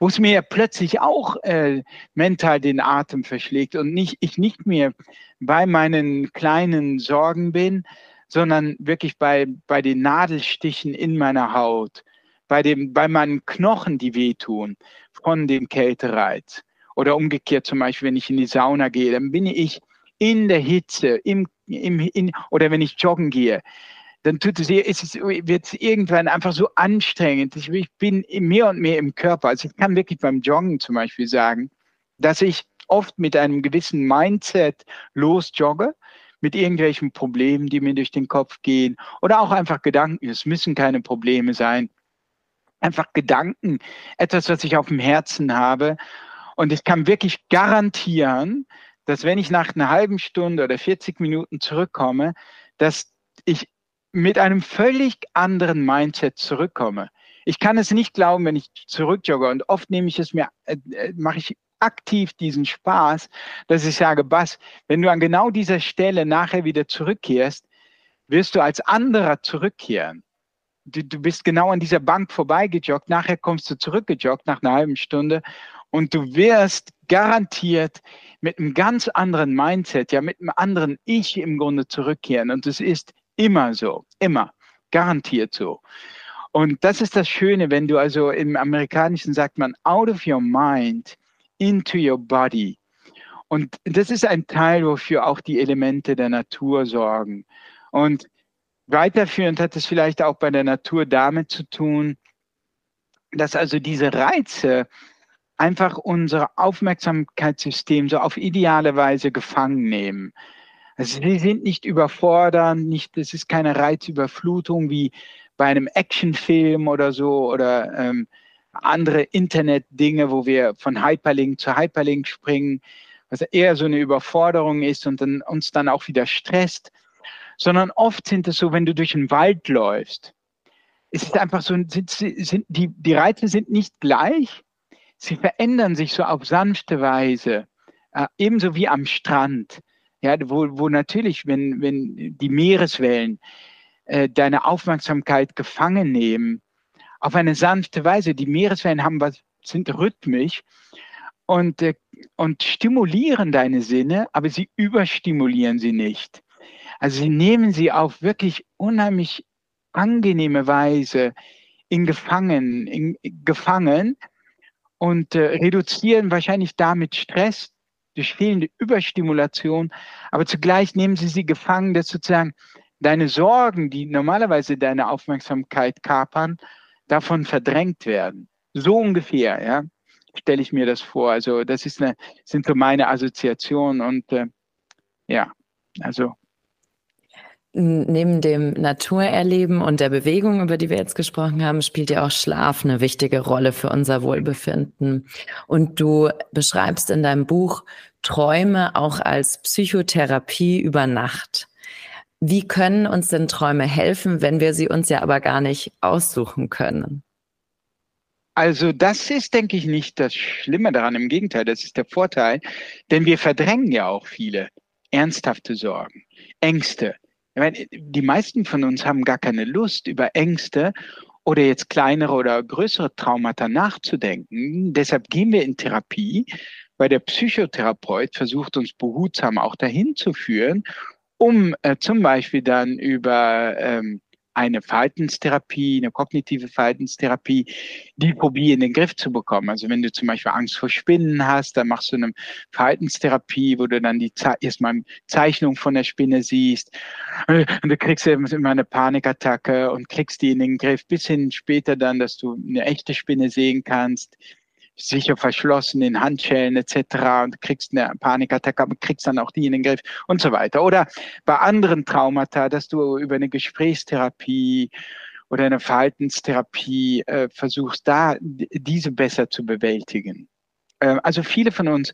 wo es mir plötzlich auch äh, mental den Atem verschlägt und nicht, ich nicht mehr bei meinen kleinen Sorgen bin, sondern wirklich bei, bei den Nadelstichen in meiner Haut, bei, dem, bei meinen Knochen, die wehtun von dem Kältereiz. Oder umgekehrt zum Beispiel, wenn ich in die Sauna gehe, dann bin ich in der Hitze, im, im, in, oder wenn ich joggen gehe, dann tut es, ist es, wird es irgendwann einfach so anstrengend. Ich, ich bin mehr und mehr im Körper. Also ich kann wirklich beim Joggen zum Beispiel sagen, dass ich oft mit einem gewissen Mindset losjogge, mit irgendwelchen Problemen, die mir durch den Kopf gehen oder auch einfach Gedanken. Es müssen keine Probleme sein. Einfach Gedanken, etwas, was ich auf dem Herzen habe. Und ich kann wirklich garantieren, dass wenn ich nach einer halben Stunde oder 40 Minuten zurückkomme, dass ich mit einem völlig anderen Mindset zurückkomme. Ich kann es nicht glauben, wenn ich zurückjogge und oft nehme ich es mir, äh, äh mache ich aktiv diesen Spaß, dass ich sage, Bass, wenn du an genau dieser Stelle nachher wieder zurückkehrst, wirst du als anderer zurückkehren. Du, du bist genau an dieser Bank vorbeigejoggt, nachher kommst du zurückgejoggt nach einer halben Stunde und du wirst garantiert mit einem ganz anderen Mindset, ja, mit einem anderen Ich im Grunde zurückkehren. Und es ist immer so, immer, garantiert so. Und das ist das Schöne, wenn du also im Amerikanischen sagt man out of your mind into your body. Und das ist ein Teil, wofür auch die Elemente der Natur sorgen. Und weiterführend hat es vielleicht auch bei der Natur damit zu tun, dass also diese Reize einfach unser Aufmerksamkeitssystem so auf ideale Weise gefangen nehmen. Also sie sind nicht überfordernd, nicht, es ist keine Reizüberflutung wie bei einem Actionfilm oder so oder ähm, andere Internet-Dinge, wo wir von Hyperlink zu Hyperlink springen, was eher so eine Überforderung ist und dann, uns dann auch wieder stresst, sondern oft sind es so, wenn du durch den Wald läufst, es ist einfach so, sind, sind die, die Reize sind nicht gleich, sie verändern sich so auf sanfte Weise, äh, ebenso wie am Strand, ja, wo, wo natürlich, wenn, wenn die Meereswellen äh, deine Aufmerksamkeit gefangen nehmen, auf eine sanfte Weise. Die Meereswellen haben was, sind rhythmisch und, äh, und stimulieren deine Sinne, aber sie überstimulieren sie nicht. Also sie nehmen sie auf wirklich unheimlich angenehme Weise in Gefangen, in, gefangen und äh, reduzieren wahrscheinlich damit Stress durch fehlende Überstimulation, aber zugleich nehmen sie sie gefangen, dass sozusagen deine Sorgen, die normalerweise deine Aufmerksamkeit kapern, davon verdrängt werden. So ungefähr, ja, stelle ich mir das vor. Also das ist eine, sind so meine Assoziationen und äh, ja, also Neben dem Naturerleben und der Bewegung, über die wir jetzt gesprochen haben, spielt ja auch Schlaf eine wichtige Rolle für unser Wohlbefinden. Und du beschreibst in deinem Buch Träume auch als Psychotherapie über Nacht. Wie können uns denn Träume helfen, wenn wir sie uns ja aber gar nicht aussuchen können? Also das ist, denke ich, nicht das Schlimme daran. Im Gegenteil, das ist der Vorteil, denn wir verdrängen ja auch viele ernsthafte Sorgen, Ängste. Meine, die meisten von uns haben gar keine Lust, über Ängste oder jetzt kleinere oder größere Traumata nachzudenken. Deshalb gehen wir in Therapie, weil der Psychotherapeut versucht uns behutsam auch dahin zu führen um äh, zum Beispiel dann über ähm, eine Verhaltenstherapie, eine kognitive Verhaltenstherapie, die Phobie in den Griff zu bekommen. Also wenn du zum Beispiel Angst vor Spinnen hast, dann machst du eine Verhaltenstherapie, wo du dann die Ze erstmal Zeichnung von der Spinne siehst und du kriegst immer eine Panikattacke und kriegst die in den Griff, bis hin später dann, dass du eine echte Spinne sehen kannst, sicher verschlossen in Handschellen etc. und kriegst eine Panikattacke, kriegst dann auch die in den Griff und so weiter. Oder bei anderen Traumata, dass du über eine Gesprächstherapie oder eine Verhaltenstherapie äh, versuchst, da diese besser zu bewältigen. Äh, also viele von uns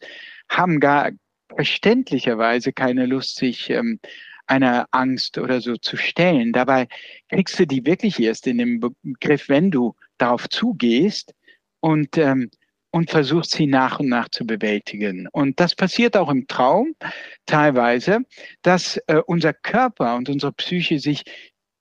haben gar verständlicherweise keine Lust, sich ähm, einer Angst oder so zu stellen. Dabei kriegst du die wirklich erst in dem Begriff, wenn du darauf zugehst und ähm, und versucht sie nach und nach zu bewältigen. Und das passiert auch im Traum teilweise, dass äh, unser Körper und unsere Psyche sich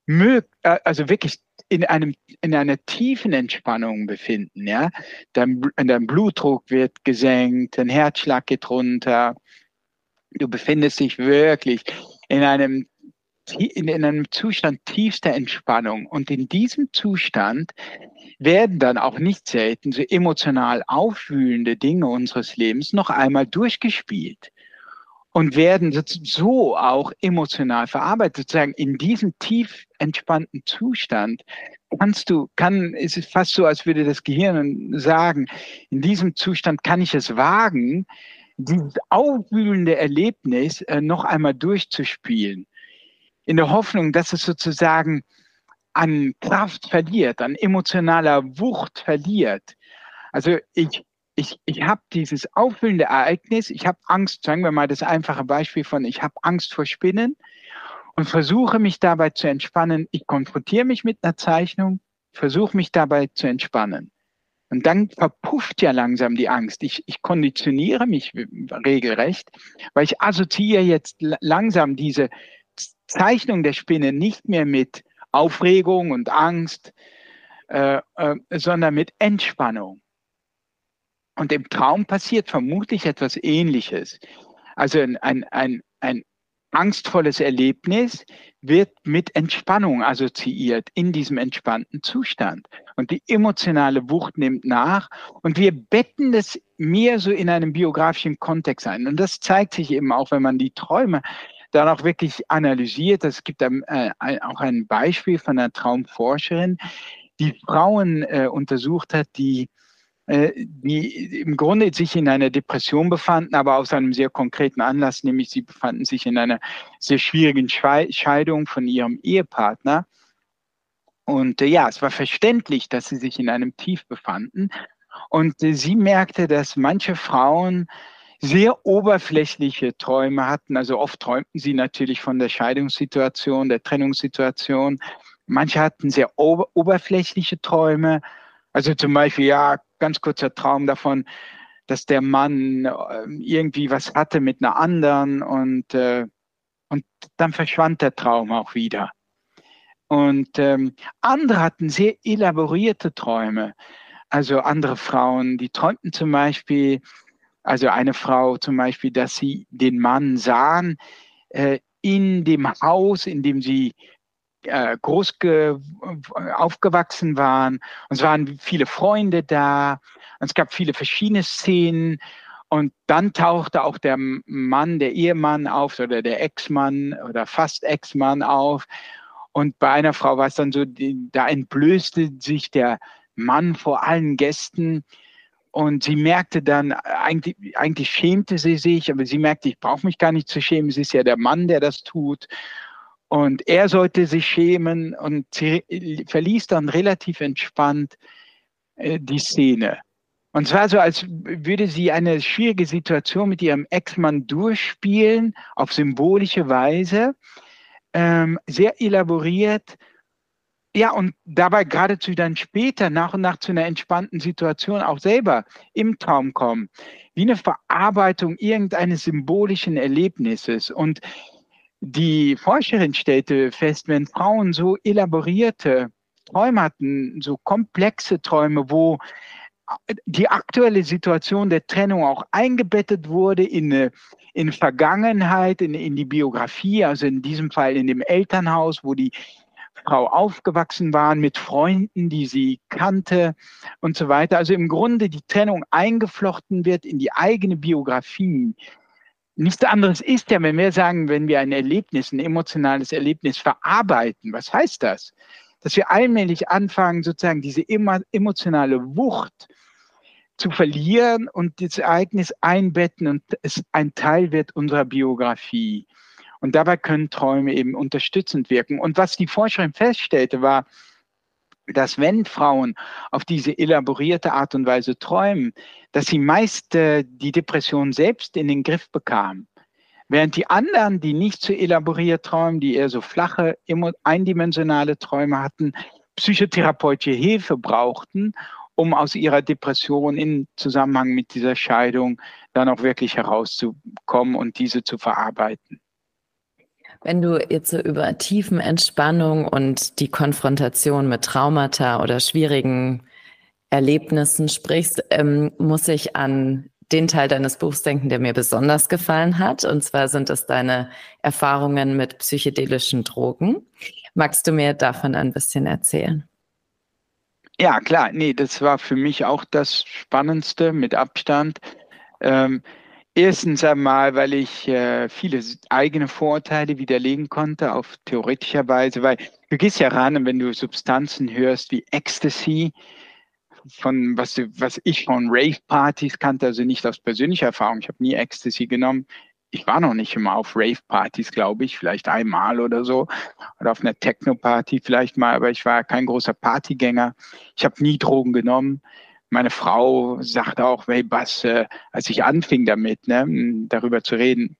mög äh, also wirklich in einem in einer tiefen Entspannung befinden. Ja, dein, dein Blutdruck wird gesenkt, dein Herzschlag geht runter. Du befindest dich wirklich in einem in, in einem Zustand tiefster Entspannung. Und in diesem Zustand werden dann auch nicht selten so emotional aufwühlende Dinge unseres Lebens noch einmal durchgespielt und werden so auch emotional verarbeitet. Sozusagen in diesem tief entspannten Zustand kannst du, kann, ist es fast so, als würde das Gehirn sagen, in diesem Zustand kann ich es wagen, dieses aufwühlende Erlebnis äh, noch einmal durchzuspielen. In der Hoffnung, dass es sozusagen an Kraft verliert, an emotionaler Wucht verliert. Also ich, ich, ich habe dieses aufwühlende Ereignis, ich habe Angst, sagen wir mal das einfache Beispiel von, ich habe Angst vor Spinnen und versuche mich dabei zu entspannen. Ich konfrontiere mich mit einer Zeichnung, versuche mich dabei zu entspannen. Und dann verpufft ja langsam die Angst. Ich, ich konditioniere mich regelrecht, weil ich assoziiere jetzt langsam diese Zeichnung der Spinne nicht mehr mit Aufregung und Angst, äh, äh, sondern mit Entspannung. Und im Traum passiert vermutlich etwas Ähnliches. Also ein, ein, ein, ein angstvolles Erlebnis wird mit Entspannung assoziiert in diesem entspannten Zustand. Und die emotionale Wucht nimmt nach und wir betten das mehr so in einem biografischen Kontext ein. Und das zeigt sich eben auch, wenn man die Träume dann auch wirklich analysiert. Es gibt äh, auch ein Beispiel von einer Traumforscherin, die Frauen äh, untersucht hat, die äh, die im Grunde sich in einer Depression befanden, aber aus einem sehr konkreten Anlass, nämlich sie befanden sich in einer sehr schwierigen Scheidung von ihrem Ehepartner. Und äh, ja, es war verständlich, dass sie sich in einem Tief befanden. Und äh, sie merkte, dass manche Frauen sehr oberflächliche Träume hatten. Also oft träumten sie natürlich von der Scheidungssituation, der Trennungssituation. Manche hatten sehr ober oberflächliche Träume. Also zum Beispiel, ja, ganz kurzer Traum davon, dass der Mann ähm, irgendwie was hatte mit einer anderen und, äh, und dann verschwand der Traum auch wieder. Und ähm, andere hatten sehr elaborierte Träume. Also andere Frauen, die träumten zum Beispiel, also eine Frau zum Beispiel, dass sie den Mann sahen äh, in dem Haus, in dem sie äh, groß aufgewachsen waren. Und es waren viele Freunde da. Und es gab viele verschiedene Szenen. Und dann tauchte auch der Mann, der Ehemann auf oder der Ex-Mann oder fast Ex-Mann auf. Und bei einer Frau war es dann so, die, da entblößte sich der Mann vor allen Gästen. Und sie merkte dann, eigentlich, eigentlich schämte sie sich, aber sie merkte, ich brauche mich gar nicht zu schämen, es ist ja der Mann, der das tut. Und er sollte sich schämen und sie verließ dann relativ entspannt äh, die Szene. Und zwar so, als würde sie eine schwierige Situation mit ihrem Ex-Mann durchspielen, auf symbolische Weise, ähm, sehr elaboriert. Ja, und dabei geradezu dann später nach und nach zu einer entspannten Situation auch selber im Traum kommen, wie eine Verarbeitung irgendeines symbolischen Erlebnisses. Und die Forscherin stellte fest, wenn Frauen so elaborierte Träume hatten, so komplexe Träume, wo die aktuelle Situation der Trennung auch eingebettet wurde in eine in Vergangenheit, in, in die Biografie, also in diesem Fall in dem Elternhaus, wo die Frau aufgewachsen war, mit Freunden, die sie kannte und so weiter. Also im Grunde die Trennung eingeflochten wird in die eigene Biografie, Nichts anderes ist ja, wenn wir sagen, wenn wir ein Erlebnis, ein emotionales Erlebnis verarbeiten, was heißt das? Dass wir allmählich anfangen, sozusagen diese emotionale Wucht zu verlieren und das Ereignis einbetten und es ein Teil wird unserer Biografie. Und dabei können Träume eben unterstützend wirken. Und was die Forscherin feststellte, war, dass wenn Frauen auf diese elaborierte Art und Weise träumen, dass sie meist äh, die Depression selbst in den Griff bekamen. Während die anderen, die nicht so elaboriert träumen, die eher so flache, eindimensionale Träume hatten, psychotherapeutische Hilfe brauchten, um aus ihrer Depression in Zusammenhang mit dieser Scheidung dann auch wirklich herauszukommen und diese zu verarbeiten. Wenn du jetzt so über Tiefenentspannung und die Konfrontation mit Traumata oder schwierigen Erlebnissen sprichst, ähm, muss ich an den Teil deines Buchs denken, der mir besonders gefallen hat. Und zwar sind es deine Erfahrungen mit psychedelischen Drogen. Magst du mir davon ein bisschen erzählen? Ja, klar. Nee, das war für mich auch das Spannendste mit Abstand. Ähm, Erstens einmal, weil ich äh, viele eigene Vorurteile widerlegen konnte auf theoretischer Weise, weil du gehst ja ran wenn du Substanzen hörst wie Ecstasy, von was, was ich von Rave-Partys kannte, also nicht aus persönlicher Erfahrung. Ich habe nie Ecstasy genommen. Ich war noch nicht immer auf Rave-Partys, glaube ich, vielleicht einmal oder so. Oder auf einer Techno-Party vielleicht mal, aber ich war kein großer Partygänger. Ich habe nie Drogen genommen. Meine Frau sagte auch, hey Bass, äh, als ich anfing damit, ne, darüber zu reden,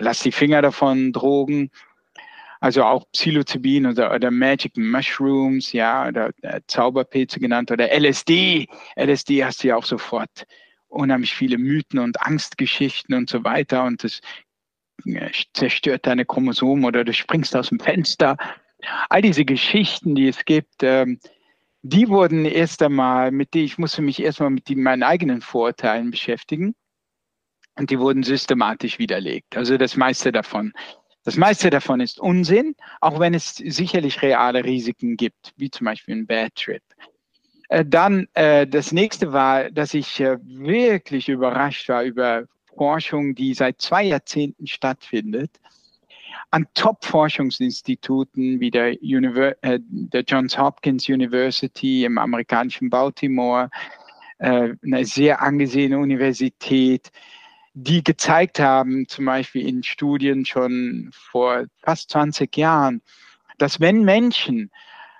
lass die Finger davon, Drogen also auch Psilocybin oder, oder Magic Mushrooms, ja, oder äh, Zauberpilze genannt oder LSD. LSD hast du ja auch sofort unheimlich viele Mythen und Angstgeschichten und so weiter und das äh, zerstört deine Chromosomen oder du springst aus dem Fenster. All diese Geschichten, die es gibt, ähm, die wurden erst einmal mit die, ich musste mich erstmal mit die, meinen eigenen Vorurteilen beschäftigen und die wurden systematisch widerlegt. Also das meiste davon. Das meiste davon ist Unsinn, auch wenn es sicherlich reale Risiken gibt, wie zum Beispiel ein Bad Trip. Äh, dann äh, das nächste war, dass ich äh, wirklich überrascht war über Forschung, die seit zwei Jahrzehnten stattfindet, an Top-Forschungsinstituten wie der, Univer äh, der Johns Hopkins University im amerikanischen Baltimore, äh, eine sehr angesehene Universität, die gezeigt haben, zum Beispiel in Studien schon vor fast 20 Jahren, dass wenn Menschen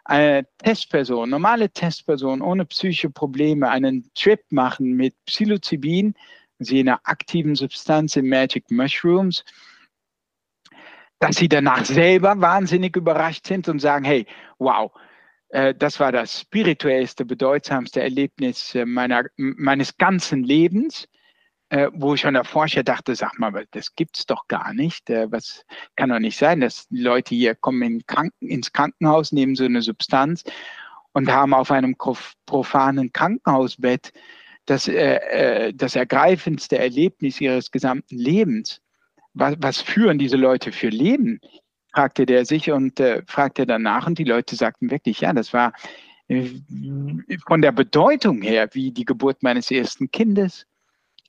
eine Testperson, normale Testperson ohne psychische Probleme einen Trip machen mit Psilocybin, sie einer aktiven Substanz in Magic Mushrooms, dass sie danach selber wahnsinnig überrascht sind und sagen, hey, wow, äh, das war das spirituellste, bedeutsamste Erlebnis äh, meiner, meines ganzen Lebens äh, wo ich schon davor dachte, sag mal, das gibt's doch gar nicht. Äh, was kann doch nicht sein, dass Leute hier kommen in Kranken, ins Krankenhaus, nehmen so eine Substanz und haben auf einem profanen Krankenhausbett das, äh, äh, das ergreifendste Erlebnis ihres gesamten Lebens. Was, was führen diese Leute für Leben? fragte der sich und äh, fragte danach und die Leute sagten wirklich, ja, das war äh, von der Bedeutung her wie die Geburt meines ersten Kindes,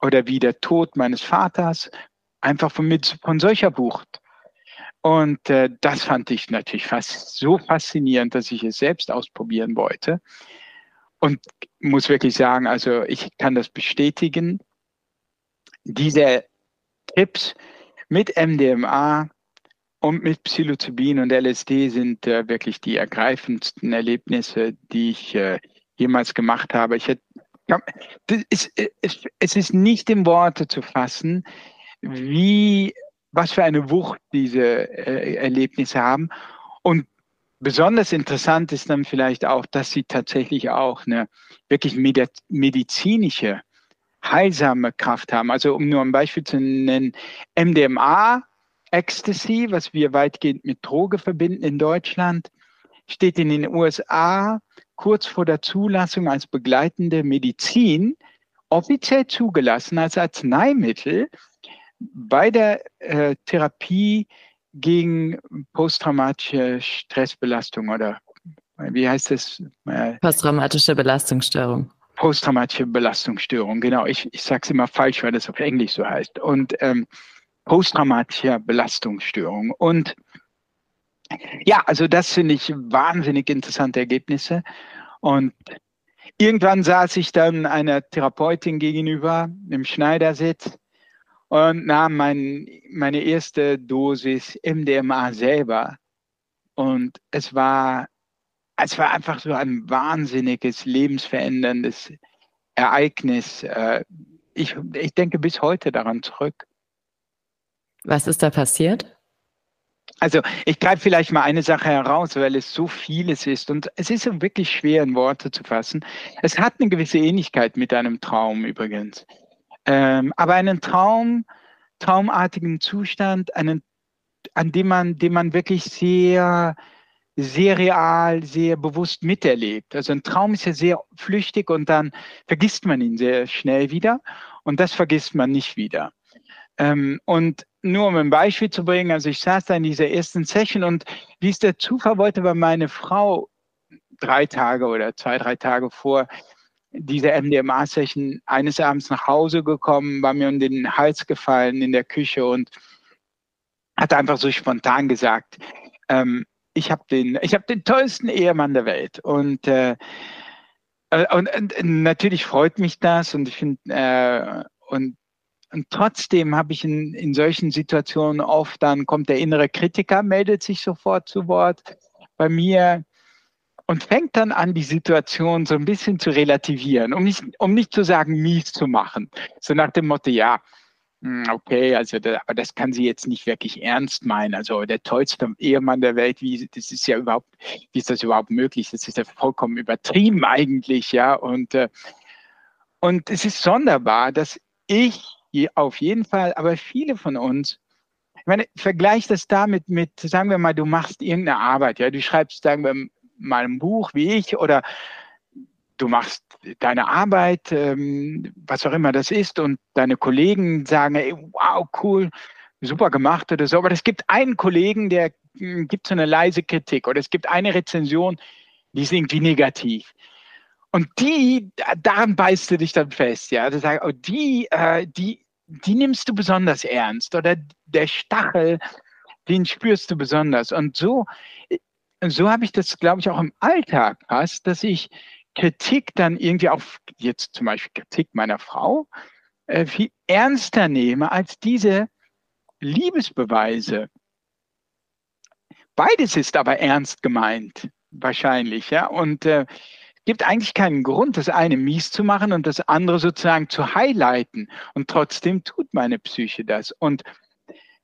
oder wie der Tod meines Vaters, einfach von, mit, von solcher Bucht. Und äh, das fand ich natürlich fast so faszinierend, dass ich es selbst ausprobieren wollte. Und muss wirklich sagen, also ich kann das bestätigen. Diese Tipps mit MDMA und mit Psilocybin und LSD sind äh, wirklich die ergreifendsten Erlebnisse, die ich äh, jemals gemacht habe. Ich hätte es, es, es ist nicht in Worte zu fassen, wie, was für eine Wucht diese äh, Erlebnisse haben. Und besonders interessant ist dann vielleicht auch, dass sie tatsächlich auch eine wirklich medizinische, heilsame Kraft haben. Also um nur ein Beispiel zu nennen, MDMA, Ecstasy, was wir weitgehend mit Droge verbinden in Deutschland, steht in den USA kurz vor der Zulassung als begleitende Medizin offiziell zugelassen als Arzneimittel bei der äh, Therapie gegen posttraumatische Stressbelastung oder wie heißt es? Äh, Posttraumatische Belastungsstörung. Posttraumatische Belastungsstörung, genau. Ich, ich sage es immer falsch, weil das auf Englisch so heißt. Und ähm, posttraumatische Belastungsstörung. Und ja, also das finde ich wahnsinnig interessante Ergebnisse. Und irgendwann saß ich dann einer Therapeutin gegenüber im Schneidersitz und nahm mein, meine erste Dosis MDMA selber. Und es war, es war einfach so ein wahnsinniges, lebensveränderndes Ereignis. Äh, ich, ich denke bis heute daran zurück. Was ist da passiert? Also ich greife vielleicht mal eine Sache heraus, weil es so vieles ist und es ist wirklich schwer in Worte zu fassen. Es hat eine gewisse Ähnlichkeit mit einem Traum übrigens. Ähm, aber einen Traum, traumartigen Zustand, einen, an dem man, dem man wirklich sehr, sehr real, sehr bewusst miterlebt. Also ein Traum ist ja sehr flüchtig und dann vergisst man ihn sehr schnell wieder und das vergisst man nicht wieder. Ähm, und nur um ein Beispiel zu bringen, also ich saß da in dieser ersten Session und wie es der Zufall wollte, war meine Frau drei Tage oder zwei, drei Tage vor dieser MDMA-Session eines Abends nach Hause gekommen, war mir um den Hals gefallen in der Küche und hat einfach so spontan gesagt, ähm, ich habe den, habe den tollsten Ehemann der Welt und äh, äh, und, und, natürlich freut mich das und ich finde, äh, und, und trotzdem habe ich in, in solchen Situationen oft, dann kommt der innere Kritiker, meldet sich sofort zu Wort bei mir und fängt dann an, die Situation so ein bisschen zu relativieren, um nicht, um nicht zu sagen, mies zu machen. So nach dem Motto, ja, okay, also da, aber das kann sie jetzt nicht wirklich ernst meinen. Also der tollste Ehemann der Welt, wie das ist ja überhaupt, wie ist das überhaupt möglich? Das ist ja vollkommen übertrieben eigentlich, ja. Und, äh, und es ist sonderbar, dass ich auf jeden Fall, aber viele von uns, ich meine, vergleich das damit mit, sagen wir mal, du machst irgendeine Arbeit, ja, du schreibst, sagen wir mal ein Buch wie ich oder du machst deine Arbeit, ähm, was auch immer das ist, und deine Kollegen sagen, ey, wow, cool, super gemacht oder so. Aber es gibt einen Kollegen, der hm, gibt so eine leise Kritik oder es gibt eine Rezension, die ist irgendwie negativ. Und die, daran beißt du dich dann fest, ja. Du sagst, oh, die, äh, die, die nimmst du besonders ernst oder der Stachel, den spürst du besonders. Und so, so habe ich das, glaube ich, auch im Alltag fast, dass ich Kritik dann irgendwie auf, jetzt zum Beispiel Kritik meiner Frau, äh, viel ernster nehme als diese Liebesbeweise. Beides ist aber ernst gemeint, wahrscheinlich, ja. Und äh, gibt eigentlich keinen Grund, das eine mies zu machen und das andere sozusagen zu highlighten. Und trotzdem tut meine Psyche das. Und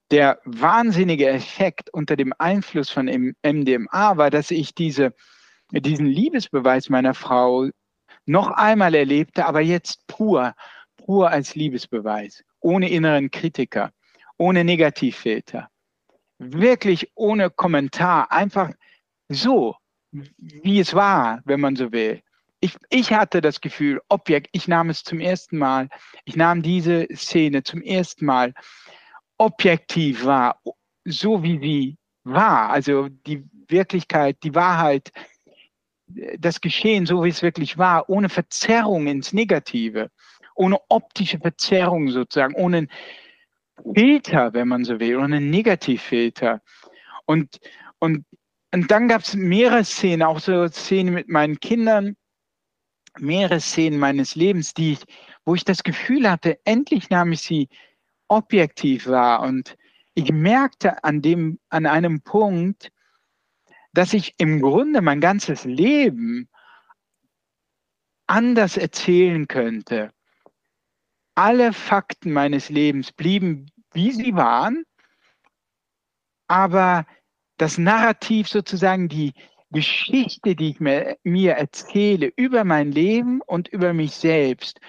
der wahnsinnige Effekt unter dem Einfluss von MDMA war, dass ich diese diesen Liebesbeweis meiner Frau noch einmal erlebte, aber jetzt pur, pur als Liebesbeweis, ohne inneren Kritiker, ohne Negativfilter, wirklich ohne Kommentar, einfach so, wie es war, wenn man so will. Ich, ich hatte das Gefühl, Objekt, ich nahm es zum ersten Mal, ich nahm diese Szene zum ersten Mal objektiv wahr, so wie sie war, also die Wirklichkeit, die Wahrheit, das Geschehen, so wie es wirklich war, ohne Verzerrung ins Negative, ohne optische Verzerrung sozusagen, ohne Filter, wenn man so will, ohne Negativfilter. Und, und, und dann gab es mehrere Szenen, auch so Szenen mit meinen Kindern, mehrere Szenen meines Lebens, die ich, wo ich das Gefühl hatte, endlich nahm ich sie objektiv wahr. Und ich merkte an, dem, an einem Punkt, dass ich im Grunde mein ganzes Leben anders erzählen könnte. Alle Fakten meines Lebens blieben, wie sie waren, aber das Narrativ sozusagen, die Geschichte, die ich mir, mir erzähle über mein Leben und über mich selbst,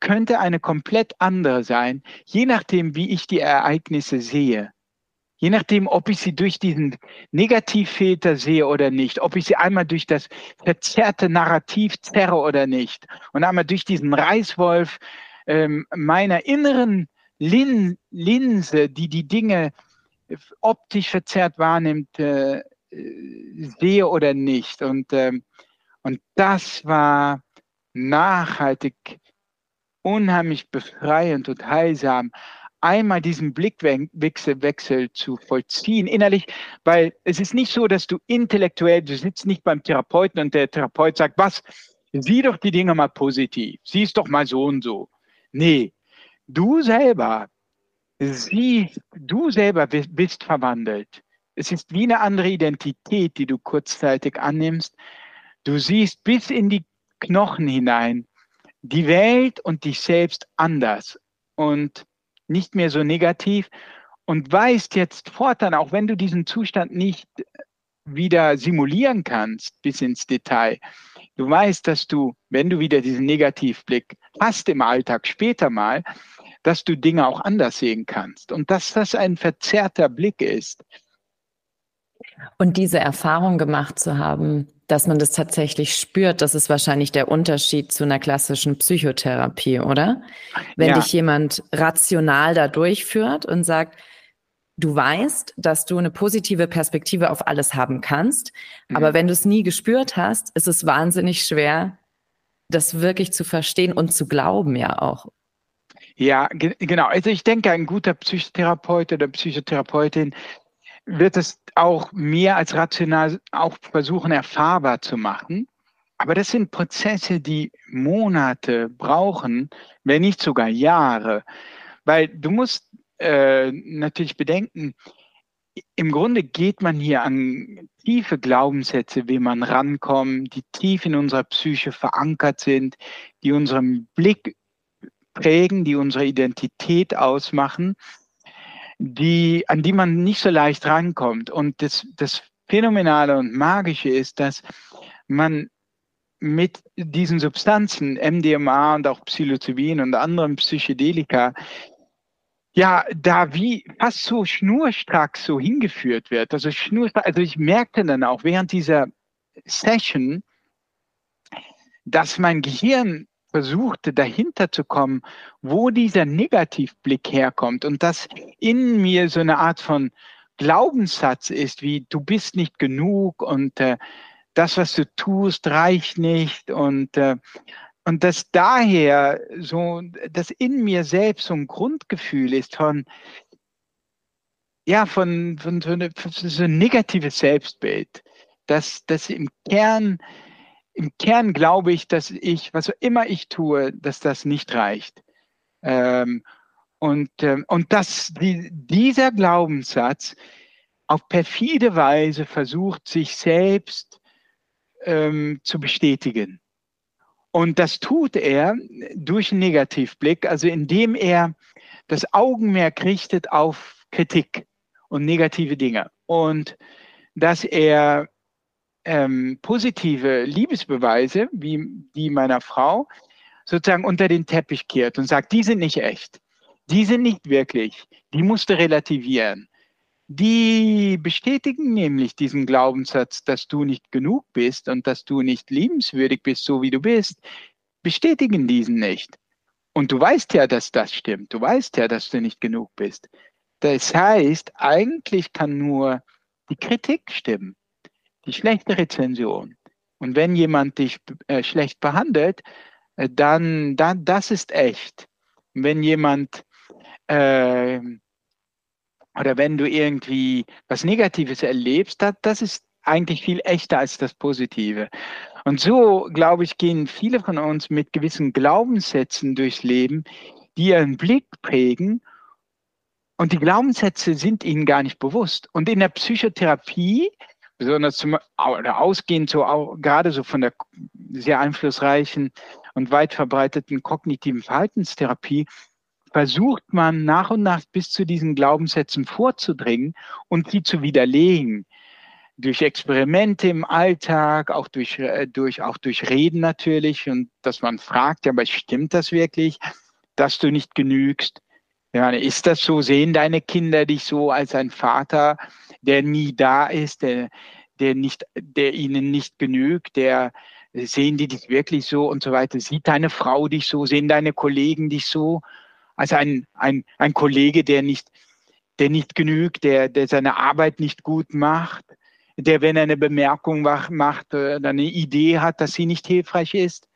könnte eine komplett andere sein, je nachdem, wie ich die Ereignisse sehe. Je nachdem, ob ich sie durch diesen Negativfilter sehe oder nicht, ob ich sie einmal durch das verzerrte Narrativ zerre oder nicht und einmal durch diesen Reißwolf ähm, meiner inneren Lin Linse, die die Dinge optisch verzerrt wahrnimmt, äh, sehe oder nicht. Und, ähm, und das war nachhaltig unheimlich befreiend und heilsam, einmal diesen Blickwechsel Wechsel zu vollziehen innerlich, weil es ist nicht so, dass du intellektuell, du sitzt nicht beim Therapeuten und der Therapeut sagt, was, sieh doch die Dinge mal positiv, sieh es doch mal so und so. Nee, du selber, siehst, du selber bist verwandelt. Es ist wie eine andere Identität, die du kurzzeitig annimmst. Du siehst bis in die Knochen hinein die Welt und dich selbst anders. Und nicht mehr so negativ und weißt jetzt fortan, auch wenn du diesen Zustand nicht wieder simulieren kannst bis ins Detail, du weißt, dass du, wenn du wieder diesen Negativblick hast im Alltag später mal, dass du Dinge auch anders sehen kannst und dass das ein verzerrter Blick ist. Und diese Erfahrung gemacht zu haben, dass man das tatsächlich spürt, das ist wahrscheinlich der Unterschied zu einer klassischen Psychotherapie, oder? Wenn ja. dich jemand rational da durchführt und sagt, du weißt, dass du eine positive Perspektive auf alles haben kannst, mhm. aber wenn du es nie gespürt hast, ist es wahnsinnig schwer, das wirklich zu verstehen und zu glauben ja auch. Ja, ge genau. Also ich denke, ein guter Psychotherapeut oder Psychotherapeutin wird es auch mehr als rational auch versuchen, erfahrbar zu machen. Aber das sind Prozesse, die Monate brauchen, wenn nicht sogar Jahre. Weil du musst äh, natürlich bedenken, im Grunde geht man hier an tiefe Glaubenssätze, wie man rankommt, die tief in unserer Psyche verankert sind, die unseren Blick prägen, die unsere Identität ausmachen, die, an die man nicht so leicht rankommt. Und das, das Phänomenale und Magische ist, dass man mit diesen Substanzen, MDMA und auch Psilocybin und anderen Psychedelika, ja, da wie fast so schnurstracks so hingeführt wird. Also schnurstracks, also ich merkte dann auch während dieser Session, dass mein Gehirn versuchte dahinter zu kommen, wo dieser Negativblick herkommt und dass in mir so eine Art von Glaubenssatz ist, wie du bist nicht genug und äh, das, was du tust, reicht nicht und äh, und dass daher so, dass in mir selbst so ein Grundgefühl ist von, ja, von, von eine, von so ein negatives Selbstbild, dass, dass im Kern, im Kern glaube ich, dass ich, was immer ich tue, dass das nicht reicht. Ähm, und, ähm, und dass die, dieser Glaubenssatz auf perfide Weise versucht, sich selbst ähm, zu bestätigen. Und das tut er durch einen Negativblick, also indem er das Augenmerk richtet auf Kritik und negative Dinge. Und dass er ähm, positive Liebesbeweise, wie die meiner Frau, sozusagen unter den Teppich kehrt und sagt, die sind nicht echt, die sind nicht wirklich, die musst du relativieren. Die bestätigen nämlich diesen Glaubenssatz, dass du nicht genug bist und dass du nicht liebenswürdig bist, so wie du bist, bestätigen diesen nicht. Und du weißt ja, dass das stimmt. Du weißt ja, dass du nicht genug bist. Das heißt, eigentlich kann nur die Kritik stimmen, die schlechte Rezension. Und wenn jemand dich äh, schlecht behandelt, äh, dann, dann das ist echt. wenn jemand äh, oder wenn du irgendwie was Negatives erlebst, das, das ist eigentlich viel echter als das Positive. Und so, glaube ich, gehen viele von uns mit gewissen Glaubenssätzen durchs Leben, die ihren Blick prägen. Und die Glaubenssätze sind ihnen gar nicht bewusst. Und in der Psychotherapie, besonders zum, oder ausgehend so auch, gerade so von der sehr einflussreichen und weit verbreiteten kognitiven Verhaltenstherapie, versucht man nach und nach bis zu diesen Glaubenssätzen vorzudringen und sie zu widerlegen. Durch Experimente im Alltag, auch durch, äh, durch, auch durch Reden natürlich und dass man fragt, ja, aber stimmt das wirklich, dass du nicht genügst? Ja, ist das so? Sehen deine Kinder dich so als ein Vater, der nie da ist, der, der, nicht, der ihnen nicht genügt, der sehen die dich wirklich so und so weiter? Sieht deine Frau dich so? Sehen deine Kollegen dich so? Also ein, ein, ein Kollege, der nicht, der nicht genügt, der, der seine Arbeit nicht gut macht, der, wenn er eine Bemerkung macht oder eine Idee hat, dass sie nicht hilfreich ist.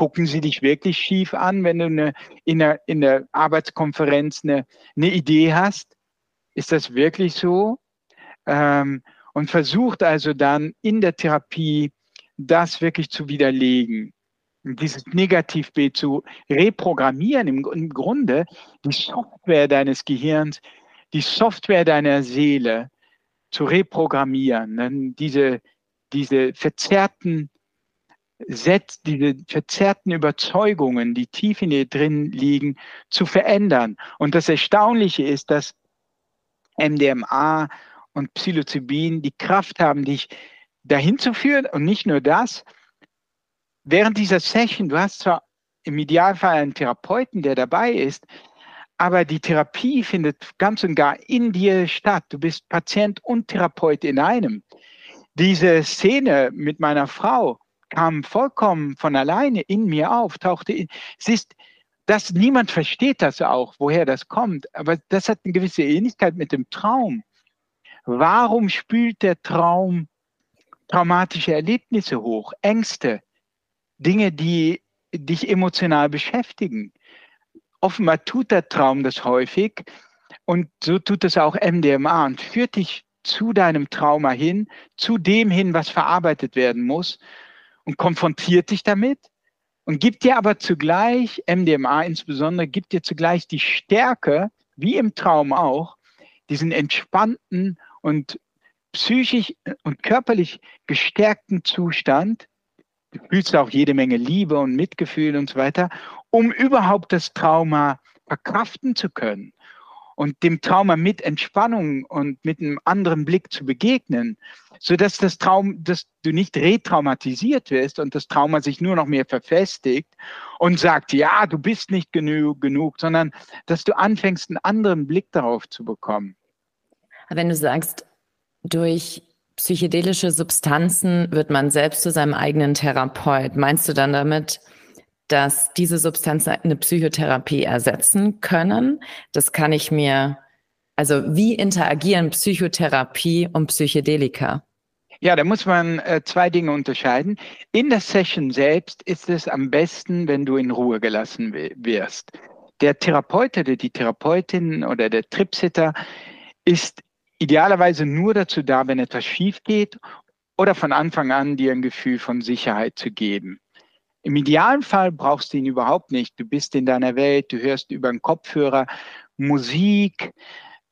Gucken sie dich wirklich schief an, wenn du eine, in, der, in der Arbeitskonferenz eine, eine Idee hast? Ist das wirklich so? Ähm, und versucht also dann in der Therapie das wirklich zu widerlegen dieses Negativbild zu reprogrammieren, im, im Grunde die Software deines Gehirns, die Software deiner Seele zu reprogrammieren, dann diese, diese verzerrten Set, diese verzerrten Überzeugungen, die tief in dir drin liegen, zu verändern. Und das Erstaunliche ist, dass MDMA und Psilocybin die Kraft haben, dich dahin zu führen und nicht nur das, während dieser Session, du hast zwar im Idealfall einen Therapeuten, der dabei ist, aber die Therapie findet ganz und gar in dir statt. Du bist Patient und Therapeut in einem. Diese Szene mit meiner Frau kam vollkommen von alleine in mir auf, tauchte in. Es ist, dass niemand versteht das auch, woher das kommt, aber das hat eine gewisse Ähnlichkeit mit dem Traum. Warum spült der Traum traumatische Erlebnisse hoch, Ängste, Dinge, die dich emotional beschäftigen. Offenbar tut der Traum das häufig und so tut es auch MDMA und führt dich zu deinem Trauma hin, zu dem hin, was verarbeitet werden muss. Und konfrontiert dich damit und gibt dir aber zugleich, MDMA insbesondere, gibt dir zugleich die Stärke, wie im Traum auch, diesen entspannten und psychisch und körperlich gestärkten Zustand, du fühlst auch jede Menge Liebe und Mitgefühl und so weiter, um überhaupt das Trauma verkraften zu können und dem Trauma mit Entspannung und mit einem anderen Blick zu begegnen, so dass das Traum, dass du nicht retraumatisiert wirst und das Trauma sich nur noch mehr verfestigt und sagt, ja, du bist nicht genug, genug, sondern dass du anfängst, einen anderen Blick darauf zu bekommen. Wenn du sagst, durch psychedelische Substanzen wird man selbst zu seinem eigenen Therapeut. Meinst du dann damit, dass diese Substanzen eine Psychotherapie ersetzen können? Das kann ich mir, also wie interagieren Psychotherapie und Psychedelika? Ja, da muss man äh, zwei Dinge unterscheiden. In der Session selbst ist es am besten, wenn du in Ruhe gelassen wirst. Der Therapeut oder die Therapeutin oder der Tripsitter ist idealerweise nur dazu da, wenn etwas schief geht oder von Anfang an dir ein Gefühl von Sicherheit zu geben. Im idealen Fall brauchst du ihn überhaupt nicht. Du bist in deiner Welt, du hörst über einen Kopfhörer Musik,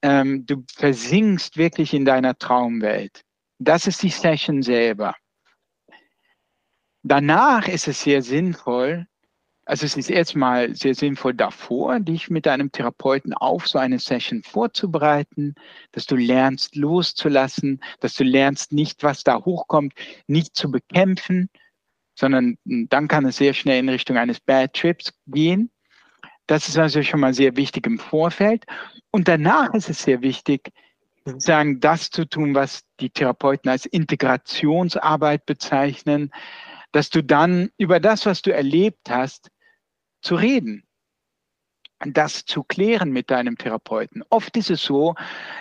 ähm, du versinkst wirklich in deiner Traumwelt. Das ist die Session selber. Danach ist es sehr sinnvoll, also es ist erstmal sehr sinnvoll davor, dich mit deinem Therapeuten auf so eine Session vorzubereiten, dass du lernst loszulassen, dass du lernst nicht, was da hochkommt, nicht zu bekämpfen, sondern dann kann es sehr schnell in Richtung eines Bad Trips gehen. Das ist also schon mal sehr wichtig im Vorfeld. Und danach ist es sehr wichtig, sozusagen das zu tun, was die Therapeuten als Integrationsarbeit bezeichnen, dass du dann über das, was du erlebt hast, zu reden, das zu klären mit deinem Therapeuten. Oft ist es so,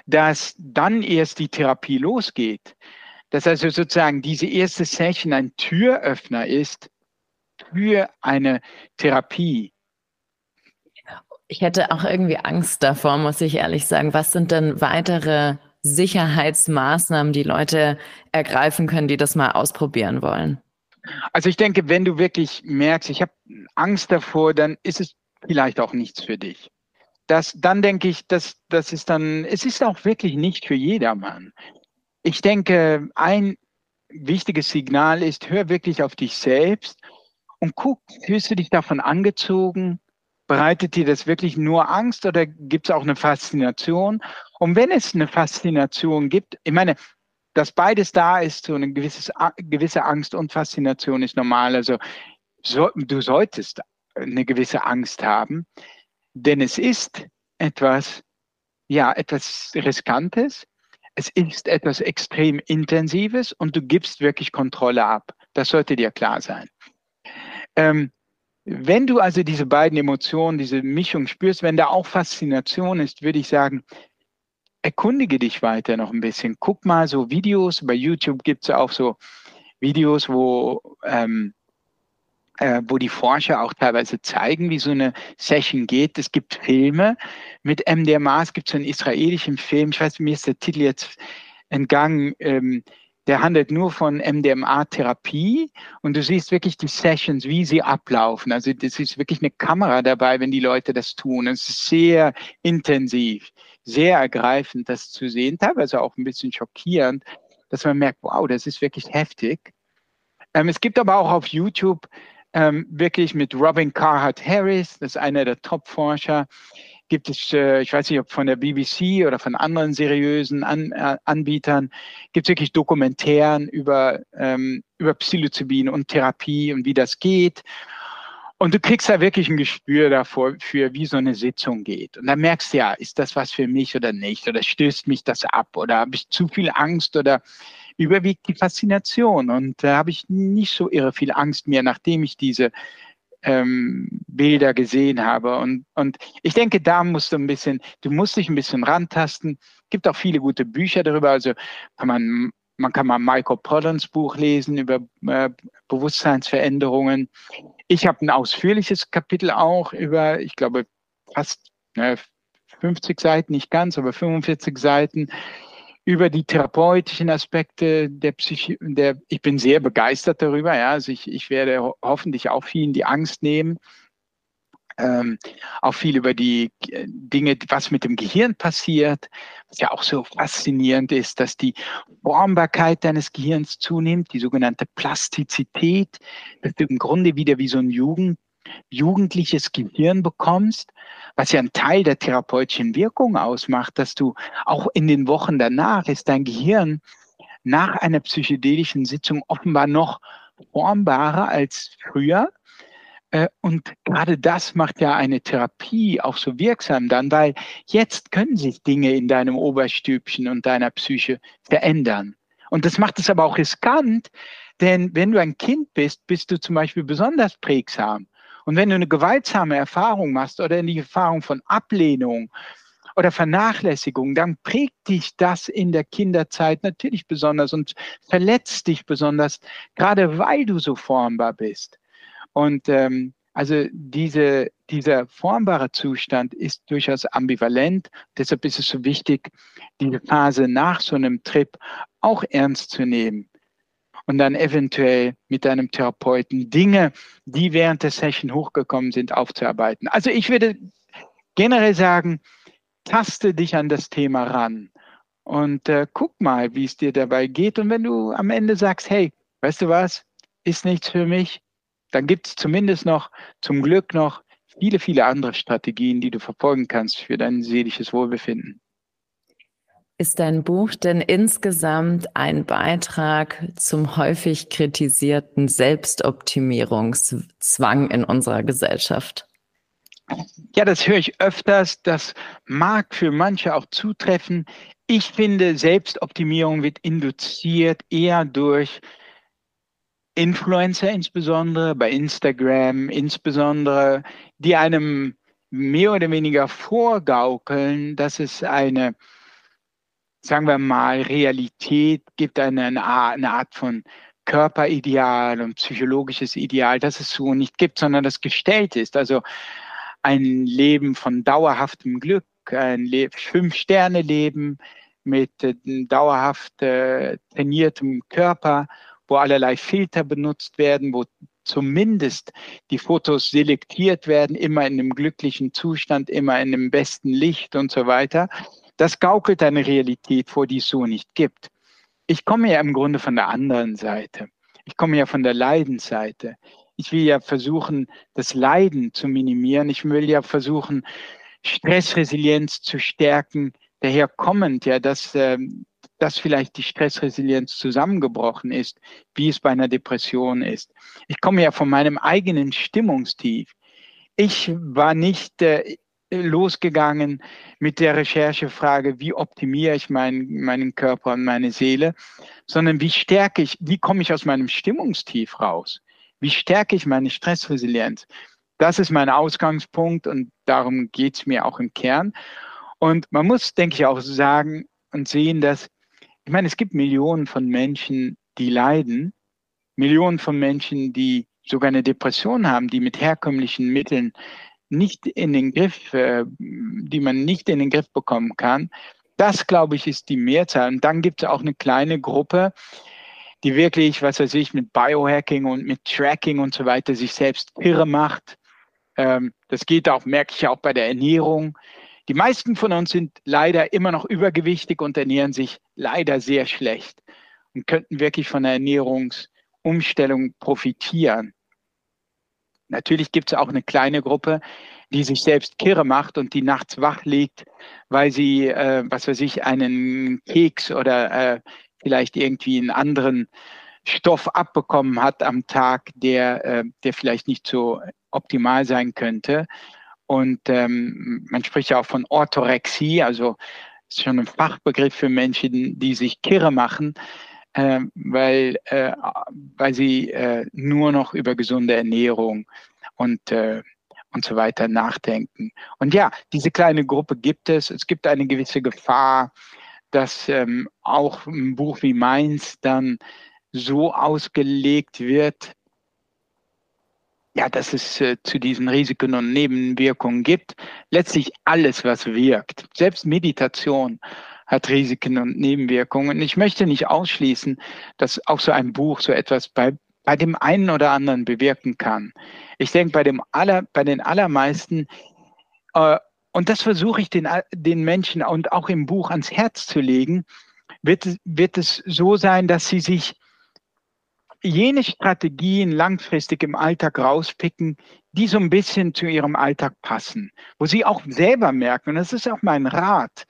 dass dann erst die Therapie losgeht. Dass also sozusagen diese erste Session ein Türöffner ist für eine Therapie. Ich hätte auch irgendwie Angst davor, muss ich ehrlich sagen. Was sind denn weitere Sicherheitsmaßnahmen, die Leute ergreifen können, die das mal ausprobieren wollen? Also ich denke, wenn du wirklich merkst, ich habe Angst davor, dann ist es vielleicht auch nichts für dich. Das, dann denke ich, dass das ist dann, es ist auch wirklich nicht für jedermann. Ich denke, ein wichtiges Signal ist, hör wirklich auf dich selbst und guck, fühlst du dich davon angezogen? Bereitet dir das wirklich nur Angst oder gibt es auch eine Faszination? Und wenn es eine Faszination gibt, ich meine, dass beides da ist, so eine gewisses, gewisse Angst und Faszination ist normal. Also so, du solltest eine gewisse Angst haben, denn es ist etwas, ja, etwas Riskantes. Es ist etwas extrem Intensives und du gibst wirklich Kontrolle ab. Das sollte dir klar sein. Ähm, wenn du also diese beiden Emotionen, diese Mischung spürst, wenn da auch Faszination ist, würde ich sagen, erkundige dich weiter noch ein bisschen. Guck mal so Videos. Bei YouTube gibt es auch so Videos, wo, ähm, äh, wo die Forscher auch teilweise zeigen, wie so eine Session geht. Es gibt Filme mit MDMA. Es gibt so einen israelischen Film. Ich weiß, mir ist der Titel jetzt entgangen. Ähm, der handelt nur von MDMA-Therapie und du siehst wirklich die Sessions, wie sie ablaufen. Also das ist wirklich eine Kamera dabei, wenn die Leute das tun. Es ist sehr intensiv sehr ergreifend, das zu sehen, teilweise auch ein bisschen schockierend, dass man merkt, wow, das ist wirklich heftig. Ähm, es gibt aber auch auf YouTube ähm, wirklich mit Robin Carhart Harris, das ist einer der Top-Forscher, gibt es, äh, ich weiß nicht, ob von der BBC oder von anderen seriösen An äh, Anbietern, gibt es wirklich Dokumentären über, ähm, über Psilocybin und Therapie und wie das geht. Und du kriegst da wirklich ein Gespür davor, für wie so eine Sitzung geht. Und dann merkst du ja, ist das was für mich oder nicht? Oder stößt mich das ab? Oder habe ich zu viel Angst? Oder überwiegt die Faszination? Und da habe ich nicht so irre viel Angst mehr, nachdem ich diese ähm, Bilder gesehen habe. Und, und ich denke, da musst du ein bisschen, du musst dich ein bisschen rantasten. Gibt auch viele gute Bücher darüber. Also kann man man kann mal Michael Pollans Buch lesen über äh, Bewusstseinsveränderungen. Ich habe ein ausführliches Kapitel auch über, ich glaube, fast äh, 50 Seiten, nicht ganz, aber 45 Seiten über die therapeutischen Aspekte der Psyche, der, ich bin sehr begeistert darüber, ja, also ich, ich werde ho hoffentlich auch vielen die Angst nehmen, ähm, auch viel über die äh, Dinge, was mit dem Gehirn passiert, was ja auch so faszinierend ist, dass die Formbarkeit deines Gehirns zunimmt, die sogenannte Plastizität, dass du im Grunde wieder wie so ein Jugend, jugendliches Gehirn bekommst, was ja ein Teil der therapeutischen Wirkung ausmacht, dass du auch in den Wochen danach ist dein Gehirn nach einer psychedelischen Sitzung offenbar noch formbarer als früher. Äh, und gerade das macht ja eine Therapie auch so wirksam dann, weil jetzt können sich Dinge in deinem Oberstübchen und deiner Psyche verändern. Und das macht es aber auch riskant, denn wenn du ein Kind bist, bist du zum Beispiel besonders prägsam. Und wenn du eine gewaltsame Erfahrung machst oder die Erfahrung von Ablehnung oder Vernachlässigung, dann prägt dich das in der Kinderzeit natürlich besonders und verletzt dich besonders, gerade weil du so formbar bist. Und ähm, also diese, dieser formbare Zustand ist durchaus ambivalent. Deshalb ist es so wichtig, diese Phase nach so einem Trip auch ernst zu nehmen und dann eventuell mit deinem Therapeuten Dinge, die während der Session hochgekommen sind, aufzuarbeiten. Also ich würde generell sagen, taste dich an das Thema ran und äh, guck mal, wie es dir dabei geht. Und wenn du am Ende sagst, hey, weißt du was, ist nichts für mich, dann gibt es zumindest noch, zum Glück noch, viele, viele andere Strategien, die du verfolgen kannst für dein seelisches Wohlbefinden. Ist dein Buch denn insgesamt ein Beitrag zum häufig kritisierten Selbstoptimierungszwang in unserer Gesellschaft? Ja, das höre ich öfters. Das mag für manche auch zutreffen. Ich finde, Selbstoptimierung wird induziert eher durch Influencer insbesondere, bei Instagram insbesondere, die einem mehr oder weniger vorgaukeln, dass es eine sagen wir mal, Realität gibt eine, eine Art von Körperideal und psychologisches Ideal, das es so nicht gibt, sondern das gestellt ist. Also ein Leben von dauerhaftem Glück, ein Fünf-Sterne-Leben mit äh, dauerhaft äh, trainiertem Körper, wo allerlei Filter benutzt werden, wo zumindest die Fotos selektiert werden, immer in einem glücklichen Zustand, immer in dem besten Licht und so weiter. Das gaukelt eine Realität vor, die es so nicht gibt. Ich komme ja im Grunde von der anderen Seite. Ich komme ja von der Leidensseite. Ich will ja versuchen, das Leiden zu minimieren. Ich will ja versuchen, Stressresilienz zu stärken. Daher kommend ja, dass, äh, dass vielleicht die Stressresilienz zusammengebrochen ist, wie es bei einer Depression ist. Ich komme ja von meinem eigenen Stimmungstief. Ich war nicht, äh, losgegangen mit der Recherchefrage, wie optimiere ich meinen, meinen Körper und meine Seele, sondern wie stärke ich, wie komme ich aus meinem Stimmungstief raus? Wie stärke ich meine Stressresilienz? Das ist mein Ausgangspunkt und darum geht es mir auch im Kern. Und man muss, denke ich, auch sagen und sehen, dass, ich meine, es gibt Millionen von Menschen, die leiden, Millionen von Menschen, die sogar eine Depression haben, die mit herkömmlichen Mitteln nicht in den Griff, äh, die man nicht in den Griff bekommen kann. Das, glaube ich, ist die Mehrzahl. Und dann gibt es auch eine kleine Gruppe, die wirklich, was weiß ich, mit Biohacking und mit Tracking und so weiter sich selbst irre macht. Ähm, das geht auch, merke ich auch bei der Ernährung. Die meisten von uns sind leider immer noch übergewichtig und ernähren sich leider sehr schlecht und könnten wirklich von der Ernährungsumstellung profitieren. Natürlich gibt es auch eine kleine Gruppe, die sich selbst kirre macht und die nachts wach liegt, weil sie, äh, was weiß ich, einen Keks oder äh, vielleicht irgendwie einen anderen Stoff abbekommen hat am Tag, der, äh, der vielleicht nicht so optimal sein könnte. Und ähm, man spricht ja auch von Orthorexie, also ist schon ein Fachbegriff für Menschen, die sich kirre machen äh, weil, äh, weil sie äh, nur noch über gesunde Ernährung und, äh, und so weiter nachdenken. Und ja, diese kleine Gruppe gibt es. Es gibt eine gewisse Gefahr, dass ähm, auch ein Buch wie meins dann so ausgelegt wird, ja, dass es äh, zu diesen Risiken und Nebenwirkungen gibt. Letztlich alles, was wirkt, selbst Meditation, hat Risiken und Nebenwirkungen. Und ich möchte nicht ausschließen, dass auch so ein Buch so etwas bei, bei dem einen oder anderen bewirken kann. Ich denke, bei, dem aller, bei den allermeisten, äh, und das versuche ich den, den Menschen und auch im Buch ans Herz zu legen, wird, wird es so sein, dass sie sich jene Strategien langfristig im Alltag rauspicken, die so ein bisschen zu ihrem Alltag passen, wo sie auch selber merken, und das ist auch mein Rat,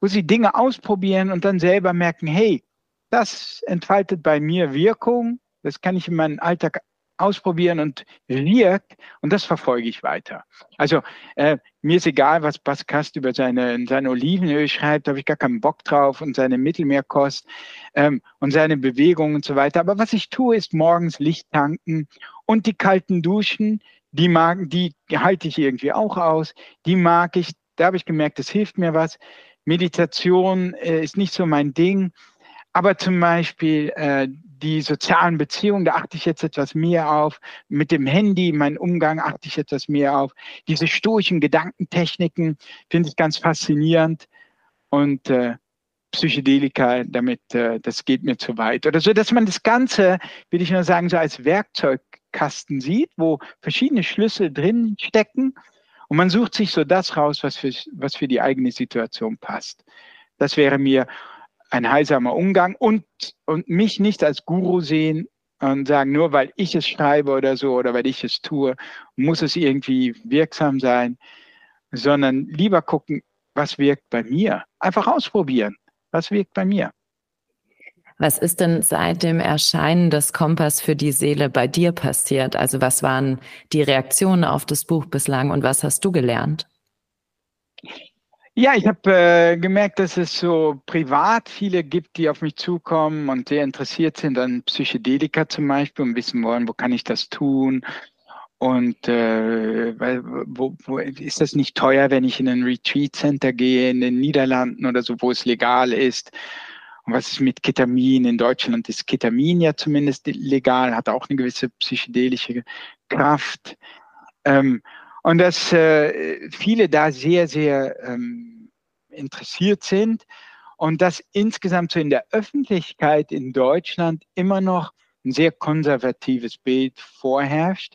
wo sie Dinge ausprobieren und dann selber merken, hey, das entfaltet bei mir Wirkung, das kann ich in meinem Alltag ausprobieren und wirkt und das verfolge ich weiter. Also äh, mir ist egal, was Baskast über seine, seine Olivenöl schreibt, da habe ich gar keinen Bock drauf und seine Mittelmeerkost ähm, und seine Bewegungen und so weiter. Aber was ich tue, ist morgens Licht tanken und die kalten Duschen, die mag, die halte ich irgendwie auch aus, die mag ich, da habe ich gemerkt, das hilft mir was. Meditation äh, ist nicht so mein Ding. Aber zum Beispiel äh, die sozialen Beziehungen, da achte ich jetzt etwas mehr auf. Mit dem Handy, mein Umgang achte ich etwas mehr auf. Diese stoischen Gedankentechniken finde ich ganz faszinierend. Und äh, Psychedelika, damit, äh, das geht mir zu weit. Oder so, dass man das Ganze, würde ich nur sagen, so als Werkzeugkasten sieht, wo verschiedene Schlüssel drin stecken. Und man sucht sich so das raus, was für, was für die eigene Situation passt. Das wäre mir, ein heilsamer Umgang und, und mich nicht als Guru sehen und sagen, nur weil ich es schreibe oder so oder weil ich es tue, muss es irgendwie wirksam sein, sondern lieber gucken, was wirkt bei mir. Einfach ausprobieren, was wirkt bei mir. Was ist denn seit dem Erscheinen des Kompass für die Seele bei dir passiert? Also was waren die Reaktionen auf das Buch bislang und was hast du gelernt? Ja, ich habe äh, gemerkt, dass es so privat viele gibt, die auf mich zukommen und sehr interessiert sind an Psychedelika zum Beispiel und wissen wollen, wo kann ich das tun? Und äh, weil, wo, wo, ist das nicht teuer, wenn ich in ein Retreat Center gehe in den Niederlanden oder so, wo es legal ist? Und was ist mit Ketamin? In Deutschland ist Ketamin ja zumindest legal, hat auch eine gewisse psychedelische Kraft. Ähm, und dass äh, viele da sehr, sehr ähm, interessiert sind und dass insgesamt so in der Öffentlichkeit in Deutschland immer noch ein sehr konservatives Bild vorherrscht,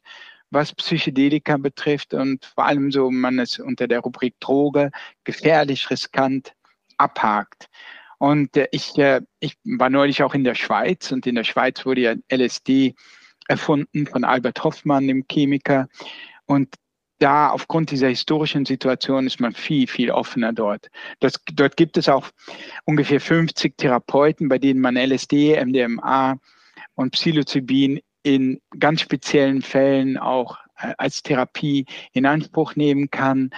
was Psychedelika betrifft und vor allem so man es unter der Rubrik Droge gefährlich, riskant abhakt. Und äh, ich, äh, ich war neulich auch in der Schweiz und in der Schweiz wurde ja LSD erfunden von Albert Hoffmann, dem Chemiker. Und da aufgrund dieser historischen Situation ist man viel, viel offener dort. Das, dort gibt es auch ungefähr 50 Therapeuten, bei denen man LSD, MDMA und Psilocybin in ganz speziellen Fällen auch äh, als Therapie in Anspruch nehmen kann.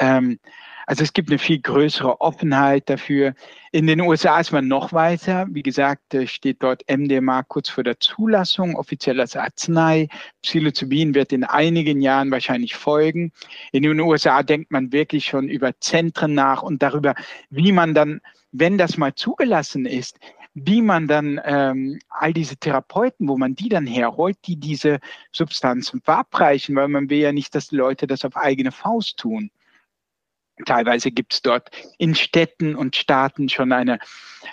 Ähm, also es gibt eine viel größere Offenheit dafür. In den USA ist man noch weiter. Wie gesagt, steht dort MDMA kurz vor der Zulassung, offiziell als Arznei. Psilocybin wird in einigen Jahren wahrscheinlich folgen. In den USA denkt man wirklich schon über Zentren nach und darüber, wie man dann, wenn das mal zugelassen ist, wie man dann ähm, all diese Therapeuten, wo man die dann herholt, die diese Substanzen verabreichen, weil man will ja nicht, dass die Leute das auf eigene Faust tun. Teilweise gibt es dort in Städten und Staaten schon eine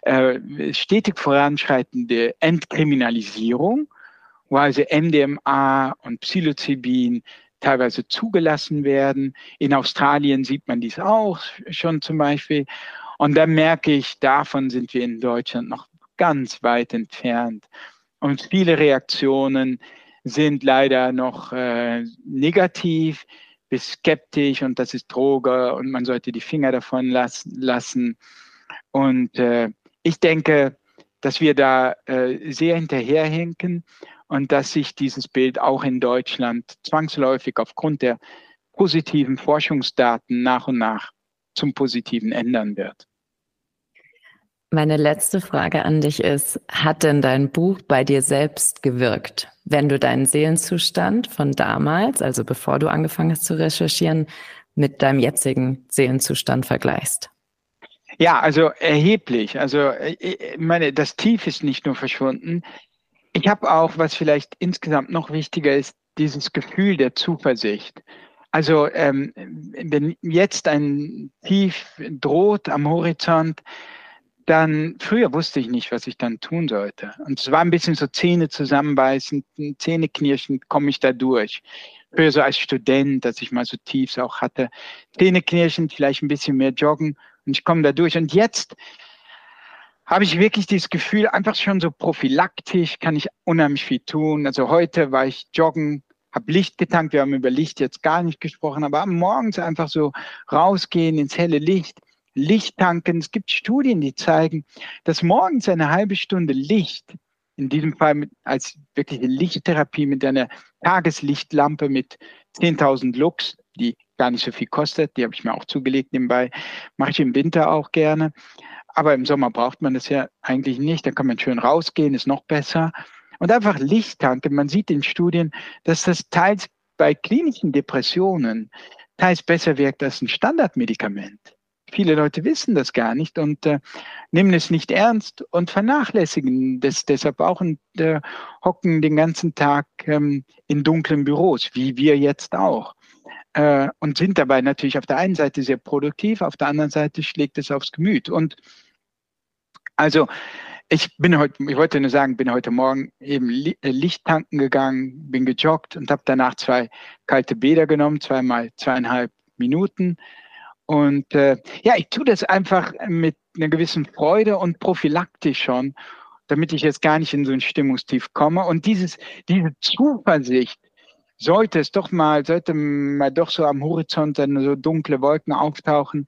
äh, stetig voranschreitende Entkriminalisierung, wo also MDMA und Psilocybin teilweise zugelassen werden. In Australien sieht man dies auch schon zum Beispiel. Und da merke ich, davon sind wir in Deutschland noch ganz weit entfernt. Und viele Reaktionen sind leider noch äh, negativ bist skeptisch und das ist Droge und man sollte die Finger davon lassen. Und äh, ich denke, dass wir da äh, sehr hinterherhinken und dass sich dieses Bild auch in Deutschland zwangsläufig aufgrund der positiven Forschungsdaten nach und nach zum Positiven ändern wird. Meine letzte Frage an dich ist, hat denn dein Buch bei dir selbst gewirkt? Wenn du deinen Seelenzustand von damals, also bevor du angefangen hast zu recherchieren, mit deinem jetzigen Seelenzustand vergleichst? Ja, also erheblich. Also ich meine, das Tief ist nicht nur verschwunden. Ich habe auch, was vielleicht insgesamt noch wichtiger ist, dieses Gefühl der Zuversicht. Also ähm, wenn jetzt ein Tief droht am Horizont, dann früher wusste ich nicht, was ich dann tun sollte. Und es war ein bisschen so Zähne zusammenbeißen, Zähne knirschen, komme ich da durch. Früher so als Student, dass ich mal so Tiefs auch hatte. Zähne knirschen, vielleicht ein bisschen mehr joggen und ich komme da durch. Und jetzt habe ich wirklich dieses Gefühl, einfach schon so prophylaktisch kann ich unheimlich viel tun. Also heute war ich joggen, habe Licht getankt. Wir haben über Licht jetzt gar nicht gesprochen, aber morgens einfach so rausgehen ins helle Licht, Licht tanken. Es gibt Studien, die zeigen, dass morgens eine halbe Stunde Licht, in diesem Fall mit, als wirkliche Lichttherapie mit einer Tageslichtlampe mit 10.000 Lux, die gar nicht so viel kostet, die habe ich mir auch zugelegt nebenbei, mache ich im Winter auch gerne. Aber im Sommer braucht man das ja eigentlich nicht. Da kann man schön rausgehen, ist noch besser. Und einfach Licht tanken. Man sieht in Studien, dass das teils bei klinischen Depressionen teils besser wirkt als ein Standardmedikament. Viele Leute wissen das gar nicht und äh, nehmen es nicht ernst und vernachlässigen das deshalb auch und äh, hocken den ganzen Tag ähm, in dunklen Büros, wie wir jetzt auch. Äh, und sind dabei natürlich auf der einen Seite sehr produktiv, auf der anderen Seite schlägt es aufs Gemüt. Und also ich bin heute, ich wollte nur sagen, bin heute Morgen eben äh, Licht tanken gegangen, bin gejoggt und habe danach zwei kalte Bäder genommen, zweimal zweieinhalb Minuten. Und äh, ja, ich tue das einfach mit einer gewissen Freude und prophylaktisch schon, damit ich jetzt gar nicht in so ein Stimmungstief komme. Und dieses, diese Zuversicht, sollte es doch mal, sollte mal doch so am Horizont dann so dunkle Wolken auftauchen,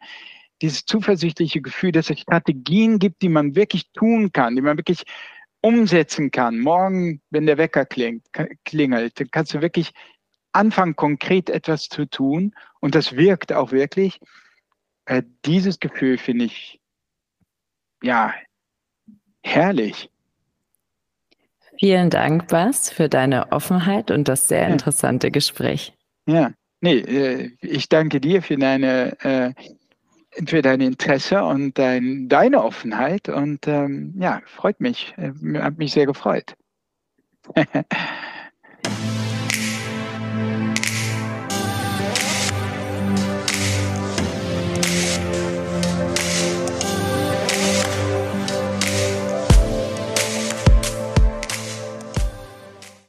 dieses zuversichtliche Gefühl, dass es Strategien gibt, die man wirklich tun kann, die man wirklich umsetzen kann. Morgen, wenn der Wecker klingt, klingelt, dann kannst du wirklich anfangen, konkret etwas zu tun. Und das wirkt auch wirklich. Äh, dieses Gefühl finde ich, ja, herrlich. Vielen Dank, Bas, für deine Offenheit und das sehr interessante Gespräch. Ja, nee, äh, ich danke dir für deine äh, für dein Interesse und dein, deine Offenheit. Und ähm, ja, freut mich. Hat mich sehr gefreut.